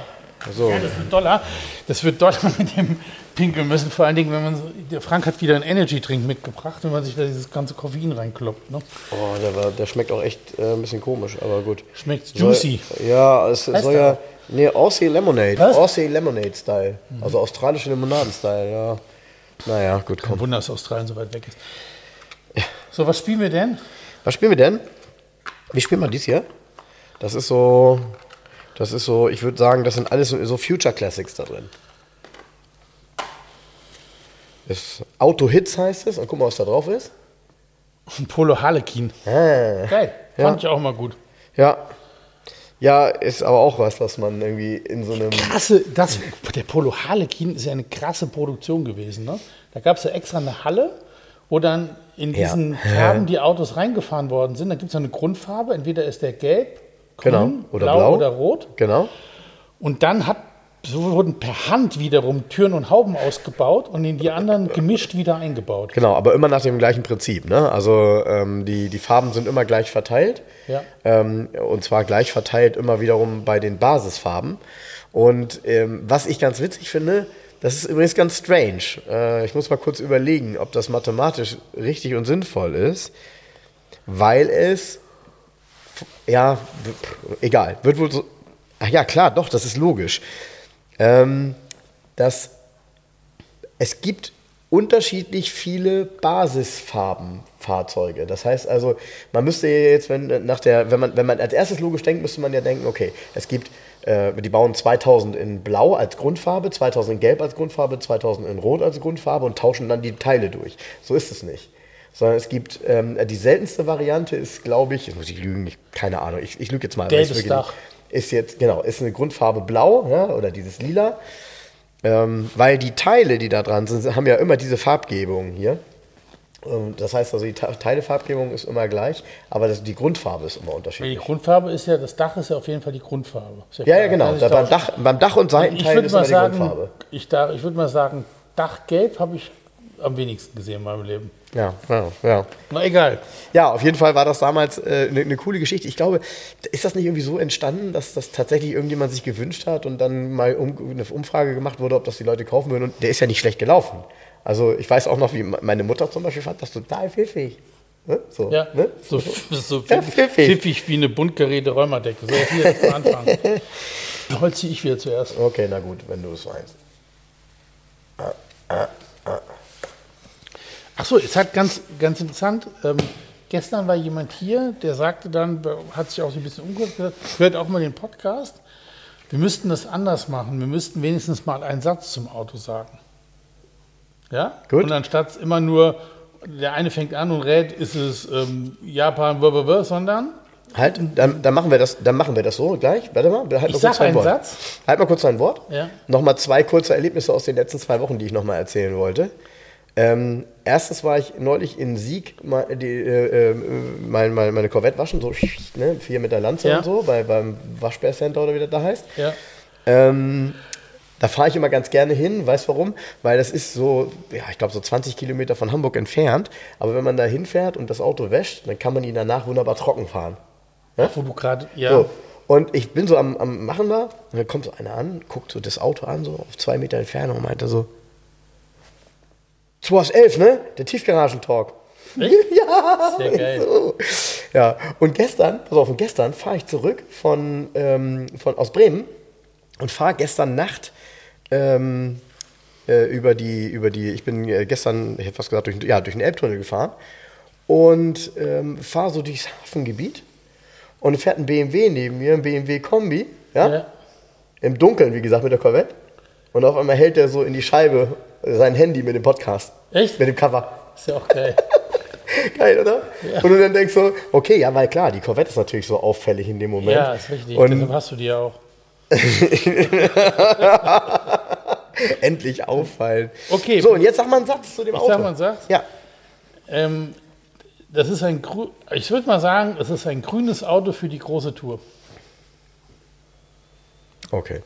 So. Ja, das wird doller. Das wird doller mit dem Pinkeln müssen. Vor allen Dingen, wenn man. so- Der Frank hat wieder einen Energy-Drink mitgebracht, wenn man sich da dieses ganze Koffein reinkloppt. Ne? Oh, der, war, der schmeckt auch echt äh, ein bisschen komisch, aber gut. Schmeckt juicy. Soll, ja, es Heißt soll ja. Nee, Aussie Lemonade. Was? Aussie Lemonade Style. Also australische Limonaden-Style, ja. Naja, gut, Kein komm. Wunder, dass Australien so weit weg ist. So, was spielen wir denn? Was spielen wir denn? Wir spielen mal dies hier. Das ist so. Das ist so, ich würde sagen, das sind alles so- Future Classics da drin. Das Auto Hits heißt es. Und guck mal, was da drauf ist. Ein Polo Harlequin. Ah. Geil. Ja. Fand ich auch mal gut. Ja. Ja, ist aber auch was, was man irgendwie in so einem. Krasse, das, der Polo Harlequin ist ja eine krasse Produktion gewesen. Ne? Da gab es ja extra eine Halle, wo dann in Ja. diesen Farben die Autos reingefahren worden sind. Da gibt es eine Grundfarbe, entweder ist der gelb, grün, Genau. Oder blau, blau. oder rot. Genau. Und dann hat, so wurden per Hand wiederum Türen und Hauben ausgebaut und in die anderen gemischt wieder eingebaut. Genau, aber immer nach dem gleichen Prinzip. Ne? Also ähm, die, die Farben sind immer gleich verteilt. Ja. Ähm, und zwar gleich verteilt immer wiederum bei den Basisfarben. Und ähm, was ich ganz witzig finde, das ist übrigens ganz strange. Äh, ich muss mal kurz überlegen, ob das mathematisch richtig und sinnvoll ist, weil es, ja, egal, wird wohl so, ach ja, klar, doch, das ist logisch. Ähm, dass es gibt unterschiedlich viele Basisfarbenfahrzeuge. Das heißt also, man müsste jetzt, wenn nach der, wenn man, wenn man als erstes logisch denkt, müsste man ja denken, okay, es gibt, äh, die bauen 2000 in Blau als Grundfarbe, 2000 in Gelb als Grundfarbe, 2000 in Rot als Grundfarbe und tauschen dann die Teile durch. So ist es nicht. Sondern es gibt, ähm, die seltenste Variante ist, glaube ich, muss ich lügen, ich, keine Ahnung, ich, ich lüge jetzt mal. Gelbes Dach. Ist jetzt, genau, ist eine Grundfarbe blau ja, oder dieses lila. Ähm, weil die Teile, die da dran sind, haben ja immer diese Farbgebung hier. Ähm, Das heißt also, die Te- Teilefarbgebung ist immer gleich, aber das, die Grundfarbe ist immer Die unterschiedlich. Grundfarbe ist ja, das Dach ist ja auf jeden Fall die Grundfarbe. Ja, klar. ja, genau. Da beim, tauschen. Dach, beim Dach und Seitenteil ist immer mal die sagen, Grundfarbe. ich, da, ich würde mal sagen, Dachgelb habe ich am wenigsten gesehen in meinem Leben. Ja, ja, ja. Na egal. Ja, auf jeden Fall war das damals äh, eine ne coole Geschichte. Ich glaube, ist das nicht irgendwie so entstanden, dass das tatsächlich irgendjemand sich gewünscht hat und dann mal um, eine Umfrage gemacht wurde, ob das die Leute kaufen würden? Und der ist ja nicht schlecht gelaufen. Also ich weiß auch noch, wie meine Mutter zum Beispiel fand das total pfiffig. Ne? So, Ja, ne? so, so Ja, pfiffig, pfiffig. wie eine bunt geräte Räumerdecke. So, hier jetzt mal anfangen. Holz ziehe ich wieder zuerst. Okay, na gut, wenn du es meinst. Ach so, es hat ganz, ganz interessant. Ähm, gestern war jemand hier, der sagte dann, hat sich auch so ein bisschen umgehört, gesagt, hört auch mal den Podcast. Wir müssten das anders machen. Wir müssten wenigstens mal einen Satz zum Auto sagen. Ja? Gut. Und anstatt immer nur, der eine fängt an und rät, ist es ähm, Japan, blablabla, sondern Halt, dann, dann, machen wir das, dann machen wir das so gleich. Warte mal, halt Ich mal kurz einen Wort. Satz. Halt mal kurz dein Wort. Ja. Nochmal zwei kurze Erlebnisse aus den letzten zwei Wochen, die ich nochmal erzählen wollte. Ähm, erstens war ich neulich in Sieg mal, die, äh, äh, mein, mein, meine Corvette waschen, so ne, vier mit der Lanze Ja. und so, bei, beim Waschbärcenter oder wie das da heißt. ja, Ähm, da fahre ich immer ganz gerne hin, weißt warum? Weil das ist so, ja, ich glaube so 20 Kilometer von Hamburg entfernt. Aber wenn man da hinfährt und das Auto wäscht, dann kann man ihn danach wunderbar trocken fahren. wo du gerade, ja, So. Und ich bin so am, am Machen da, und dann kommt so einer an, guckt so das Auto an, so auf zwei Meter Entfernung und meinte so, 2 aus 11, ne? Der Tiefgaragentalk. Echt? Ja, Sehr geil. So. Ja, und gestern, pass auf, und gestern fahre ich zurück von, ähm, von, aus Bremen und fahre gestern Nacht ähm, äh, über die, über die, ich bin äh, gestern, ich hätte fast gesagt, durch, ja, durch den Elbtunnel gefahren und ähm, fahre so durchs Hafengebiet und fährt ein BMW neben mir, ein BMW Kombi, ja, Ja. im Dunkeln, wie gesagt, mit der Corvette. Und auf einmal hält er so in die Scheibe sein Handy mit dem Podcast. Echt? Mit dem Cover. Ist ja auch geil. Geil, oder? Und du dann denkst so, okay, ja, weil klar, die Corvette ist natürlich so auffällig in dem Moment. ja, ist richtig. Und Deshalb hast du die ja auch. endlich auffallen. Okay. So, und jetzt sag mal einen Satz zu dem Ich Auto. sag mal einen Satz? Ja. Ähm, das ist ein, grü- ich würde mal sagen, es ist ein grünes Auto für die große Tour. Okay.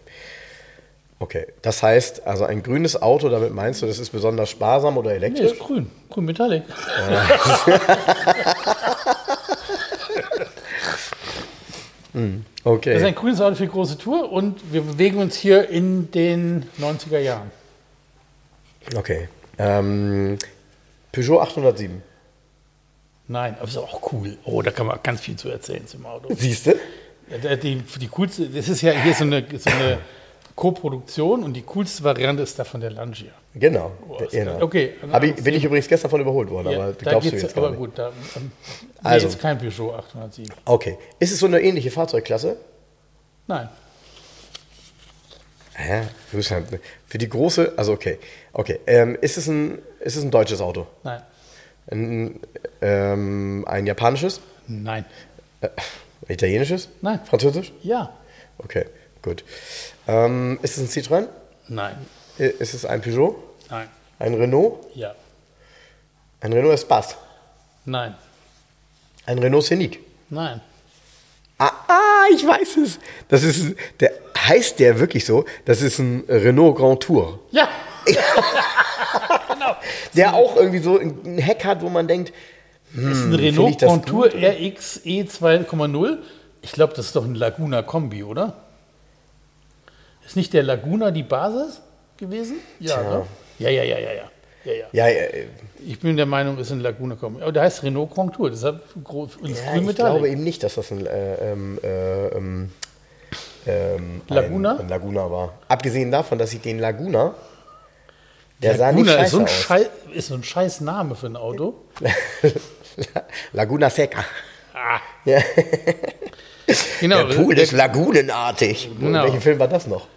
Okay. Das heißt, also ein grünes Auto, damit meinst du, das ist besonders sparsam oder Nee, elektrisch? ist grün. Grün Metallic. Okay. Das ist ein grünes Auto für die große Tour und wir bewegen uns hier in den 90er Jahren. Okay. Ähm, Peugeot 807. Nein, aber ist auch cool. Oh, da kann man ganz viel zu erzählen zum Auto. Siehst du? Die, die coolste, das ist ja hier so eine, so eine Co-Produktion und die coolste Variante ist davon der Langia. Genau. Oh, genau. Okay. Ich, bin ich übrigens gestern von überholt worden, Ja, aber da glaubst du jetzt aber nicht. gut, da ähm, nee, Also. ist kein Peugeot 807. Okay. Ist es so eine ähnliche Fahrzeugklasse? Nein. Hä? Für die große, also okay. Okay. Ähm, ist, es ein, ist es ein deutsches Auto? Nein. Ein, ähm, ein japanisches? Nein. Äh, italienisches? Nein. Französisch? Ja. Okay, gut. Ähm, ist es ein Citroën? Nein. Ist es ein Peugeot? Nein. Ein Renault? Ja. Ein Renault Espace? Nein. Ein Renault Scenic? Nein. Ah, ah, ich weiß es. Das ist, der heißt der wirklich so? Das ist ein Renault Grand Tour. Ja. Der auch irgendwie so ein Heck hat, wo man denkt, ist ein ich Renault Contour gut, RX E2,0. Ich glaube, das ist doch ein Laguna Kombi, oder? Ist nicht der Laguna die Basis gewesen? Ja, ne? ja, ja, ja, ja, ja. ja, ja. ja, äh, Ich bin der Meinung, es ist ein Laguna Kombi. Aber der heißt Renault Contour, deshalb gro- ins ja Grün ich glaube eben nicht, dass das ein, äh, ähm, äh, ähm, ähm, Laguna? Ein, ein Laguna war. Abgesehen davon, dass ich den Laguna, der sah Laguna nicht ist so, ein scheiße aus. Schei ist so ein scheiß Name für ein Auto. Laguna Seca. Ah, Ja. genau. Der Pool ist lagunenartig. Genau. Welchen Film war das noch?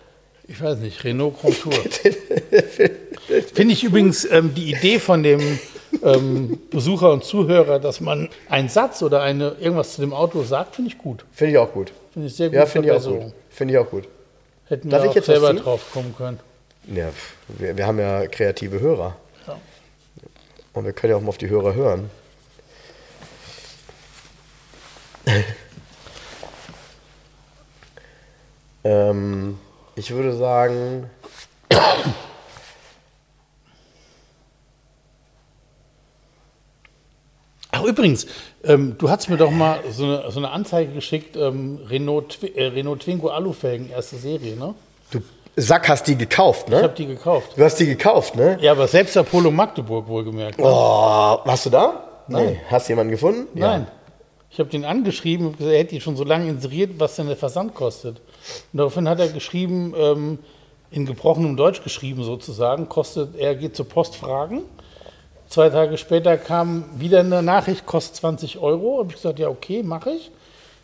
Ich weiß nicht, Renault Contour. Finde ich übrigens ähm, die Idee von dem ähm, Besucher und Zuhörer, dass man einen Satz oder eine, irgendwas zu dem Auto sagt, finde ich gut. Finde ich auch gut. Finde ich sehr gut. Ja, finde ich auch gut. Finde ich auch gut. Hätten Darf wir auch jetzt selber drauf kommen können. Ja, wir, wir haben ja kreative Hörer. Ja. Und wir können ja auch mal auf die Hörer hören. ähm, ich würde sagen, Ach, übrigens, ähm, du hast mir doch mal so eine, so eine Anzeige geschickt, ähm, Renault, Twi- äh, Renault Twingo Alufelgen, erste Serie, ne? du Sack hast die gekauft, Ich habe ne? die gekauft. Du hast die gekauft, ne? Ja, aber selbst der Polo Magdeburg wohlgemerkt. Oh, warst du da? Nee. Hast du jemanden gefunden? Nein. Ich habe den angeschrieben und gesagt, er hätte die schon so lange inseriert, was denn der Versand kostet. Und daraufhin hat er geschrieben, ähm, in gebrochenem Deutsch geschrieben sozusagen, kostet, er geht zur Post fragen. Zwei Tage später kam wieder eine Nachricht, kostet 20 Euro. Habe ich gesagt, ja, okay, mache ich.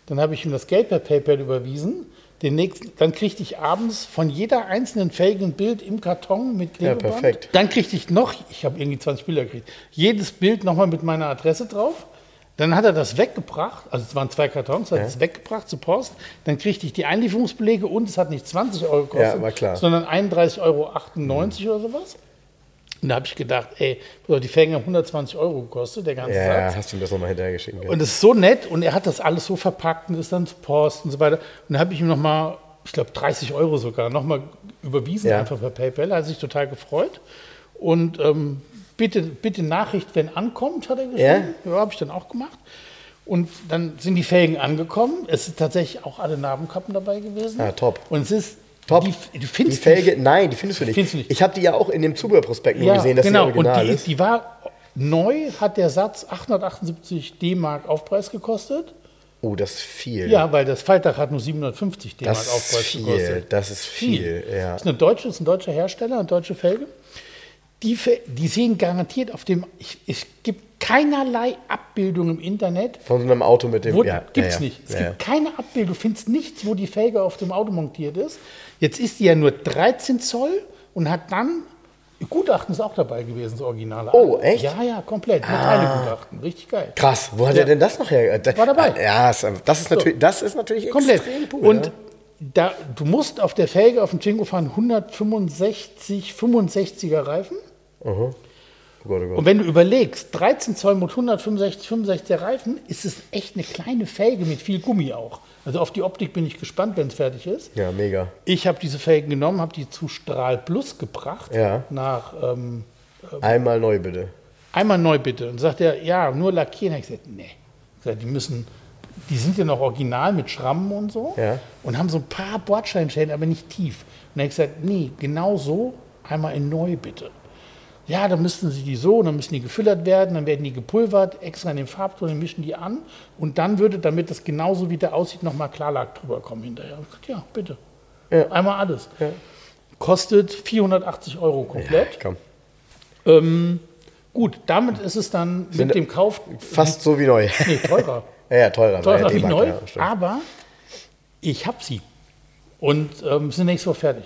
Dann habe ich ihm das Geld per PayPal überwiesen. Den nächsten, dann kriegte ich abends von jeder einzelnen Felge ein Bild im Karton mit Ja, Klebeband. perfekt. Dann kriegte ich noch, ich habe irgendwie 20 Bilder gekriegt, jedes Bild nochmal mit meiner Adresse drauf. Dann hat er das weggebracht, also es waren zwei Kartons, hat Ja. es weggebracht zur Post. Dann kriegte ich die Einlieferungsbelege und es hat nicht 20 Euro gekostet, Ja, sondern 31,98 Euro oder sowas. Und da habe ich gedacht, ey, die Felgen haben 120 Euro gekostet, der ganze Ja, Satz. hast du ihm das nochmal hinterhergeschickt? Und es ist so nett und er hat das alles so verpackt und ist dann zur Post und so weiter. Und dann habe ich ihm nochmal, ich glaube 30 Euro sogar, nochmal überwiesen, Ja. einfach per PayPal. Er hat sich total gefreut. Und ähm, bitte, bitte Nachricht, wenn ankommt, hat er geschrieben. Ja, habe ich dann auch gemacht. Und dann sind die Felgen angekommen. Es sind tatsächlich auch alle Narbenkappen dabei gewesen. Ah, top. Und es ist Top. Die, Die findest Felge, nein, die findest du nicht. Findest du nicht. Ich habe die ja auch in dem Zubehörprospekt nur ja, gesehen, dass genau. die original und die, ist. die war neu, hat der Satz 878 D-Mark Aufpreis gekostet. Oh, das ist viel. Ja, weil das Faltdach hat nur 750 D-Mark das ist Aufpreis viel. gekostet. Das ist viel. Ja. Das ist, eine deutsche, das ist ein deutscher Hersteller, eine deutsche Felge. Die, die sehen garantiert auf dem, ich, es gibt keinerlei Abbildung im Internet, Von so einem Auto mit dem. Wo, ja, gibt's ja, ja. nicht. Es Ja, gibt keine Abbildung. Du findest nichts, wo die Felge auf dem Auto montiert ist. Jetzt ist die ja nur 13 Zoll und hat dann. Gutachten ist auch dabei gewesen, das Originale. Oh, echt? Ja, ja, komplett. Metallgutachten. Richtig geil. Krass, wo hat Ja. er denn das noch her? Da- War dabei. Ja, ist- das ist natürlich, das ist natürlich Komplett. extrem cool. und ja. da, du musst auf der Felge auf dem Twingo fahren 165, 65er Reifen. Oh Gott, oh Gott. Und wenn du überlegst, 13 Zoll mit 165, 65er Reifen, ist es echt eine kleine Felge mit viel Gummi auch. Also auf die Optik bin ich gespannt, wenn es fertig ist. Ja, mega. Ich habe diese Felgen genommen, habe die zu Strahl Plus gebracht. Ja. Nach ähm, Einmal neu bitte. einmal neu bitte. Und sagt er, ja, nur lackieren. Ich gesagt, nee. Ich gesagt, die müssen, die sind ja noch original mit Schrammen und so. Ja. Und haben so ein paar Bordsteinschäden, aber nicht tief. Und er hat gesagt, nee, genau so, einmal in neu bitte. Ja, dann müssten sie die so, dann müssen die gefüllert werden, dann werden die gepulvert, extra in den Farbton, dann mischen die an und dann würde, damit das genauso wie der aussieht, nochmal Klarlack drüber kommen hinterher. Ich gesagt, ja, bitte. Ja. Einmal alles. Kostet 480 Euro komplett. Komm. Ähm, gut, damit ist es dann Sind- mit dem Kauf Fast so wie neu. nee, teurer. ja, ja, teurer. teurer ja, wie neu, Ja, aber ich habe sie. Und ähm, sind nächste Woche fertig.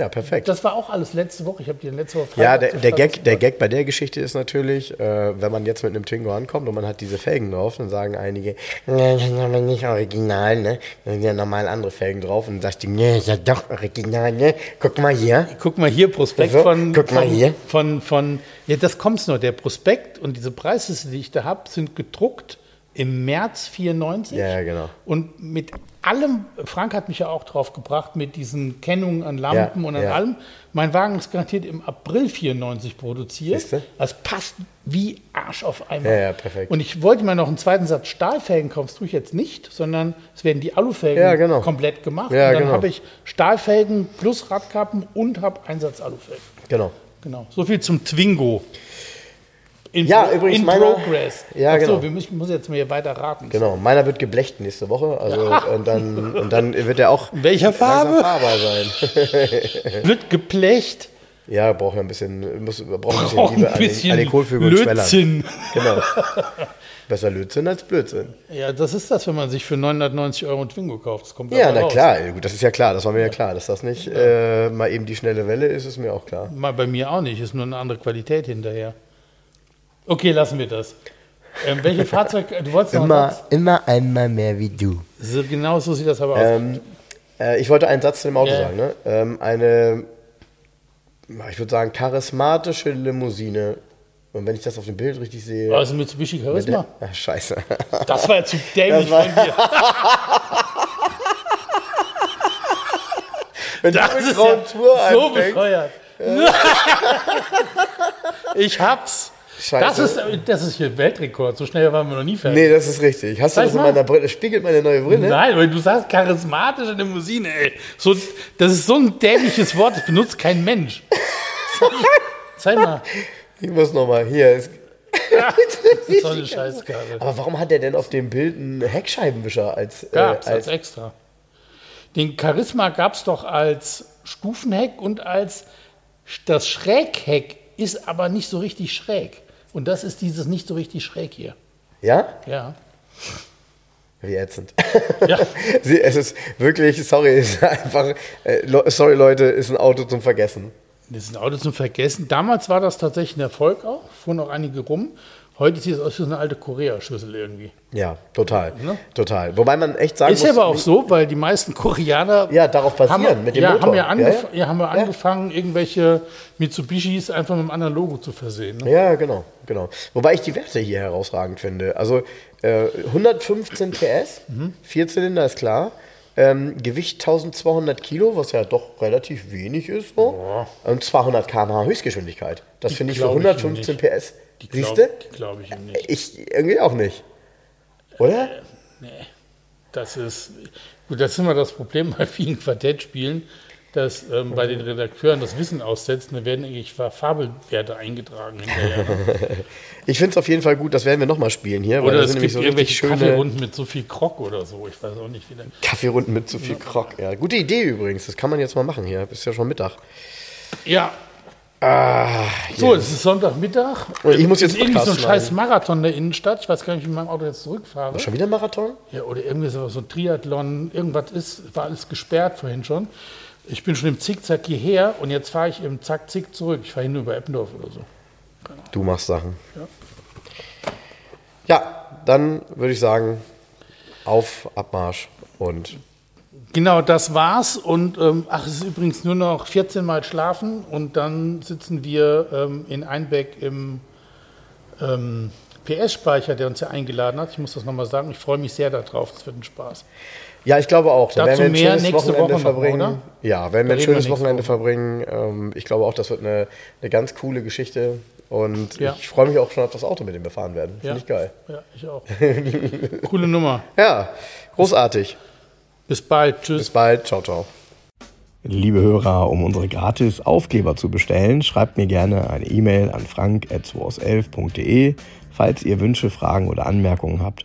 Ja, perfekt. Das war auch alles letzte Woche. Ich habe die letzte Woche Ja, Freitag der, zur der, Stadt Gag, der. Gag bei der Geschichte ist natürlich, äh, wenn man jetzt mit einem Twingo ankommt und man hat diese Felgen drauf, dann sagen einige, nee, das ist aber nicht original, ne? Da sind ja normal andere Felgen drauf. Und dann sagst du, nee, ist ja doch original, ne? Guck mal hier. Guck mal hier, Prospekt So, von, guck mal von, hier. von, von, ja, das kommt's noch. Der Prospekt und diese Preisliste, die ich da habe, sind gedruckt im März 94. Ja, ja, genau. Und mit allem, Frank hat mich ja auch drauf gebracht, mit diesen Kennungen an Lampen Ja, und an ja. allem. Mein Wagen ist garantiert im April 94 produziert. Siehste? Das passt wie Arsch auf einmal. Ja, ja, perfekt. Und ich wollte mir noch einen zweiten Satz Stahlfelgen kaufen, das tue ich jetzt nicht, sondern es werden die Alufelgen Ja, genau. komplett gemacht. Ja, und dann genau. habe ich Stahlfelgen plus Radkappen und habe Einsatz Alufelgen. Genau. Genau. So viel zum Twingo. In, Ja, übrigens in meiner- Progress. Ja, Ach so, genau. wir müssen, ich muss jetzt mal hier weiter raten. Genau. Meiner wird geblecht nächste Woche. Also, und, dann, und dann wird er auch In welcher Farbe? fahrbar sein. Wird geplecht. Ja, braucht ja ein bisschen, muss, braucht ein bisschen Liebe ein an den, bisschen an den Kohlvögel und Schwellern. Genau. Besser Lötzinn als Blödsinn. Ja, das ist das, wenn man sich für 990 Euro ein Twingo kauft. Das kommt Ja, na raus. klar, gut, das ist ja klar, das war mir ja klar. Dass das nicht äh, mal eben die schnelle Welle ist, ist mir auch klar. Mal bei mir auch nicht, ist nur eine andere Qualität hinterher. Okay, lassen wir das. Ähm, welche Fahrzeug, du wolltest Immer, immer einmal mehr wie du. So, genau so sieht das aber aus. Ähm, äh, ich wollte einen Satz zu dem Auto Ja. sagen. Ne? Ähm, eine, ich würde sagen, charismatische Limousine. Und wenn ich das auf dem Bild richtig sehe. Also Mitsubishi Charisma. Ach, scheiße. Das war ja zu dämlich von dir. Wenn Das mit ist Tour ja so anfängst, bescheuert. ich hab's. Scheiße. Das ist, das ist hier Weltrekord. So schnell waren wir noch nie fertig. Nee, das ist richtig. Hast du Zeig das in mal. meiner Brille? Spiegelt meine neue Brille? Nein, weil du sagst charismatische Limousine, ey. So, das ist so ein dämliches Wort, das benutzt kein Mensch. Zeig, mal. Ich muss nochmal. Hier. Ist, So eine Scheißkarre. aber warum hat er denn auf dem Bild einen Heckscheibenwischer als. Äh, Gab's als als extra. Den Charisma gab es doch als Stufenheck und als das Schrägheck ist aber nicht so richtig schräg. Und das ist dieses nicht so richtig schräg hier. ja? Ja. Wie ätzend. Ja. Sie, es ist wirklich, sorry, es ist einfach, äh, sorry Leute, ist ein Auto zum Vergessen. Das ist ein Auto zum Vergessen. Damals war das tatsächlich ein Erfolg auch, fuhren auch einige rum. Heute sieht es aus wie so eine alte Korea-Schüssel irgendwie. Ja, total. Total. Wobei man echt sagen Ne? Ist muss. aber auch so, weil die meisten Koreaner Ja, darauf basieren, haben, mit dem ja, Motor. Haben ja, Ja, angef ja. ja, haben wir angefangen, irgendwelche Mitsubishis einfach mit einem anderen Logo zu versehen. Ne? Ja, genau, genau. Wobei ich die Werte hier herausragend finde. Also äh, 115 PS, Mhm. Vierzylinder ist klar. Ähm, Gewicht 1200 Kilo, was ja doch relativ wenig ist. So. Und 200 km/h Höchstgeschwindigkeit. Das finde ich für glaub ich ihm 115 nicht. PS. Die Siehst glaub- du? Die glaube ich ihm nicht. Ich irgendwie auch nicht. Oder? Das ist, gut, das ist immer das Problem bei vielen Quartettspielen. Dass ähm, bei den Redakteuren das Wissen aussetzt, dann werden eigentlich Fabelwerte eingetragen hinterher. Ich finde es auf jeden Fall gut, das werden wir nochmal spielen hier. Oder es sind gibt nämlich irgendwelche schöne Kaffeerunden mit so viel Krog oder so. Ich weiß auch nicht, wie dann. Kaffeerunden mit zu viel Krog. Ja, gute Idee übrigens. Das kann man jetzt mal machen hier. Ist ja schon Mittag. Ja, Ah, so, es ist Sonntagmittag. Und ich muss Es jetzt ist irgendwie so ein scheiß schneiden. Marathon in der Innenstadt. Ich weiß gar nicht, wie ich mit meinem Auto jetzt zurückfahre. Schon wieder Marathon? Ja, oder irgendwie so, so ein Triathlon, irgendwas ist, war alles gesperrt vorhin schon. Ich bin schon im Zickzack hierher und jetzt fahre ich im Zack-Zick zurück. Ich fahre hin über Eppendorf oder so. Du machst Sachen. Ja. Ja, dann würde ich sagen, auf Abmarsch und Genau, das war's. Und ähm, ach, es ist übrigens nur noch 14 Mal schlafen und dann sitzen wir ähm, in Einbeck im ähm, PS-Speicher, der uns ja eingeladen hat. Ich muss das nochmal sagen. Ich freue mich sehr darauf. Das wird ein Spaß. Ja, ich glaube auch. Da Dazu werden wir mehr ein schönes nächste Wochenende Woche noch, verbringen. oder? Ja, werden wir ein wir schönes nächste Wochenende Woche. verbringen. Ich glaube auch, das wird eine, eine ganz coole Geschichte. Und Ja. ich freue mich auch schon auf das Auto, mit dem wir fahren werden. Finde Ja. ich geil. Ja, ich auch. Coole Nummer. Ja, großartig. Bis bald. Tschüss. Bis bald. Ciao, ciao. Liebe Hörer, um unsere gratis Aufkleber zu bestellen, schreibt mir gerne eine E-Mail an frank.211.de. Falls ihr Wünsche, Fragen oder Anmerkungen habt,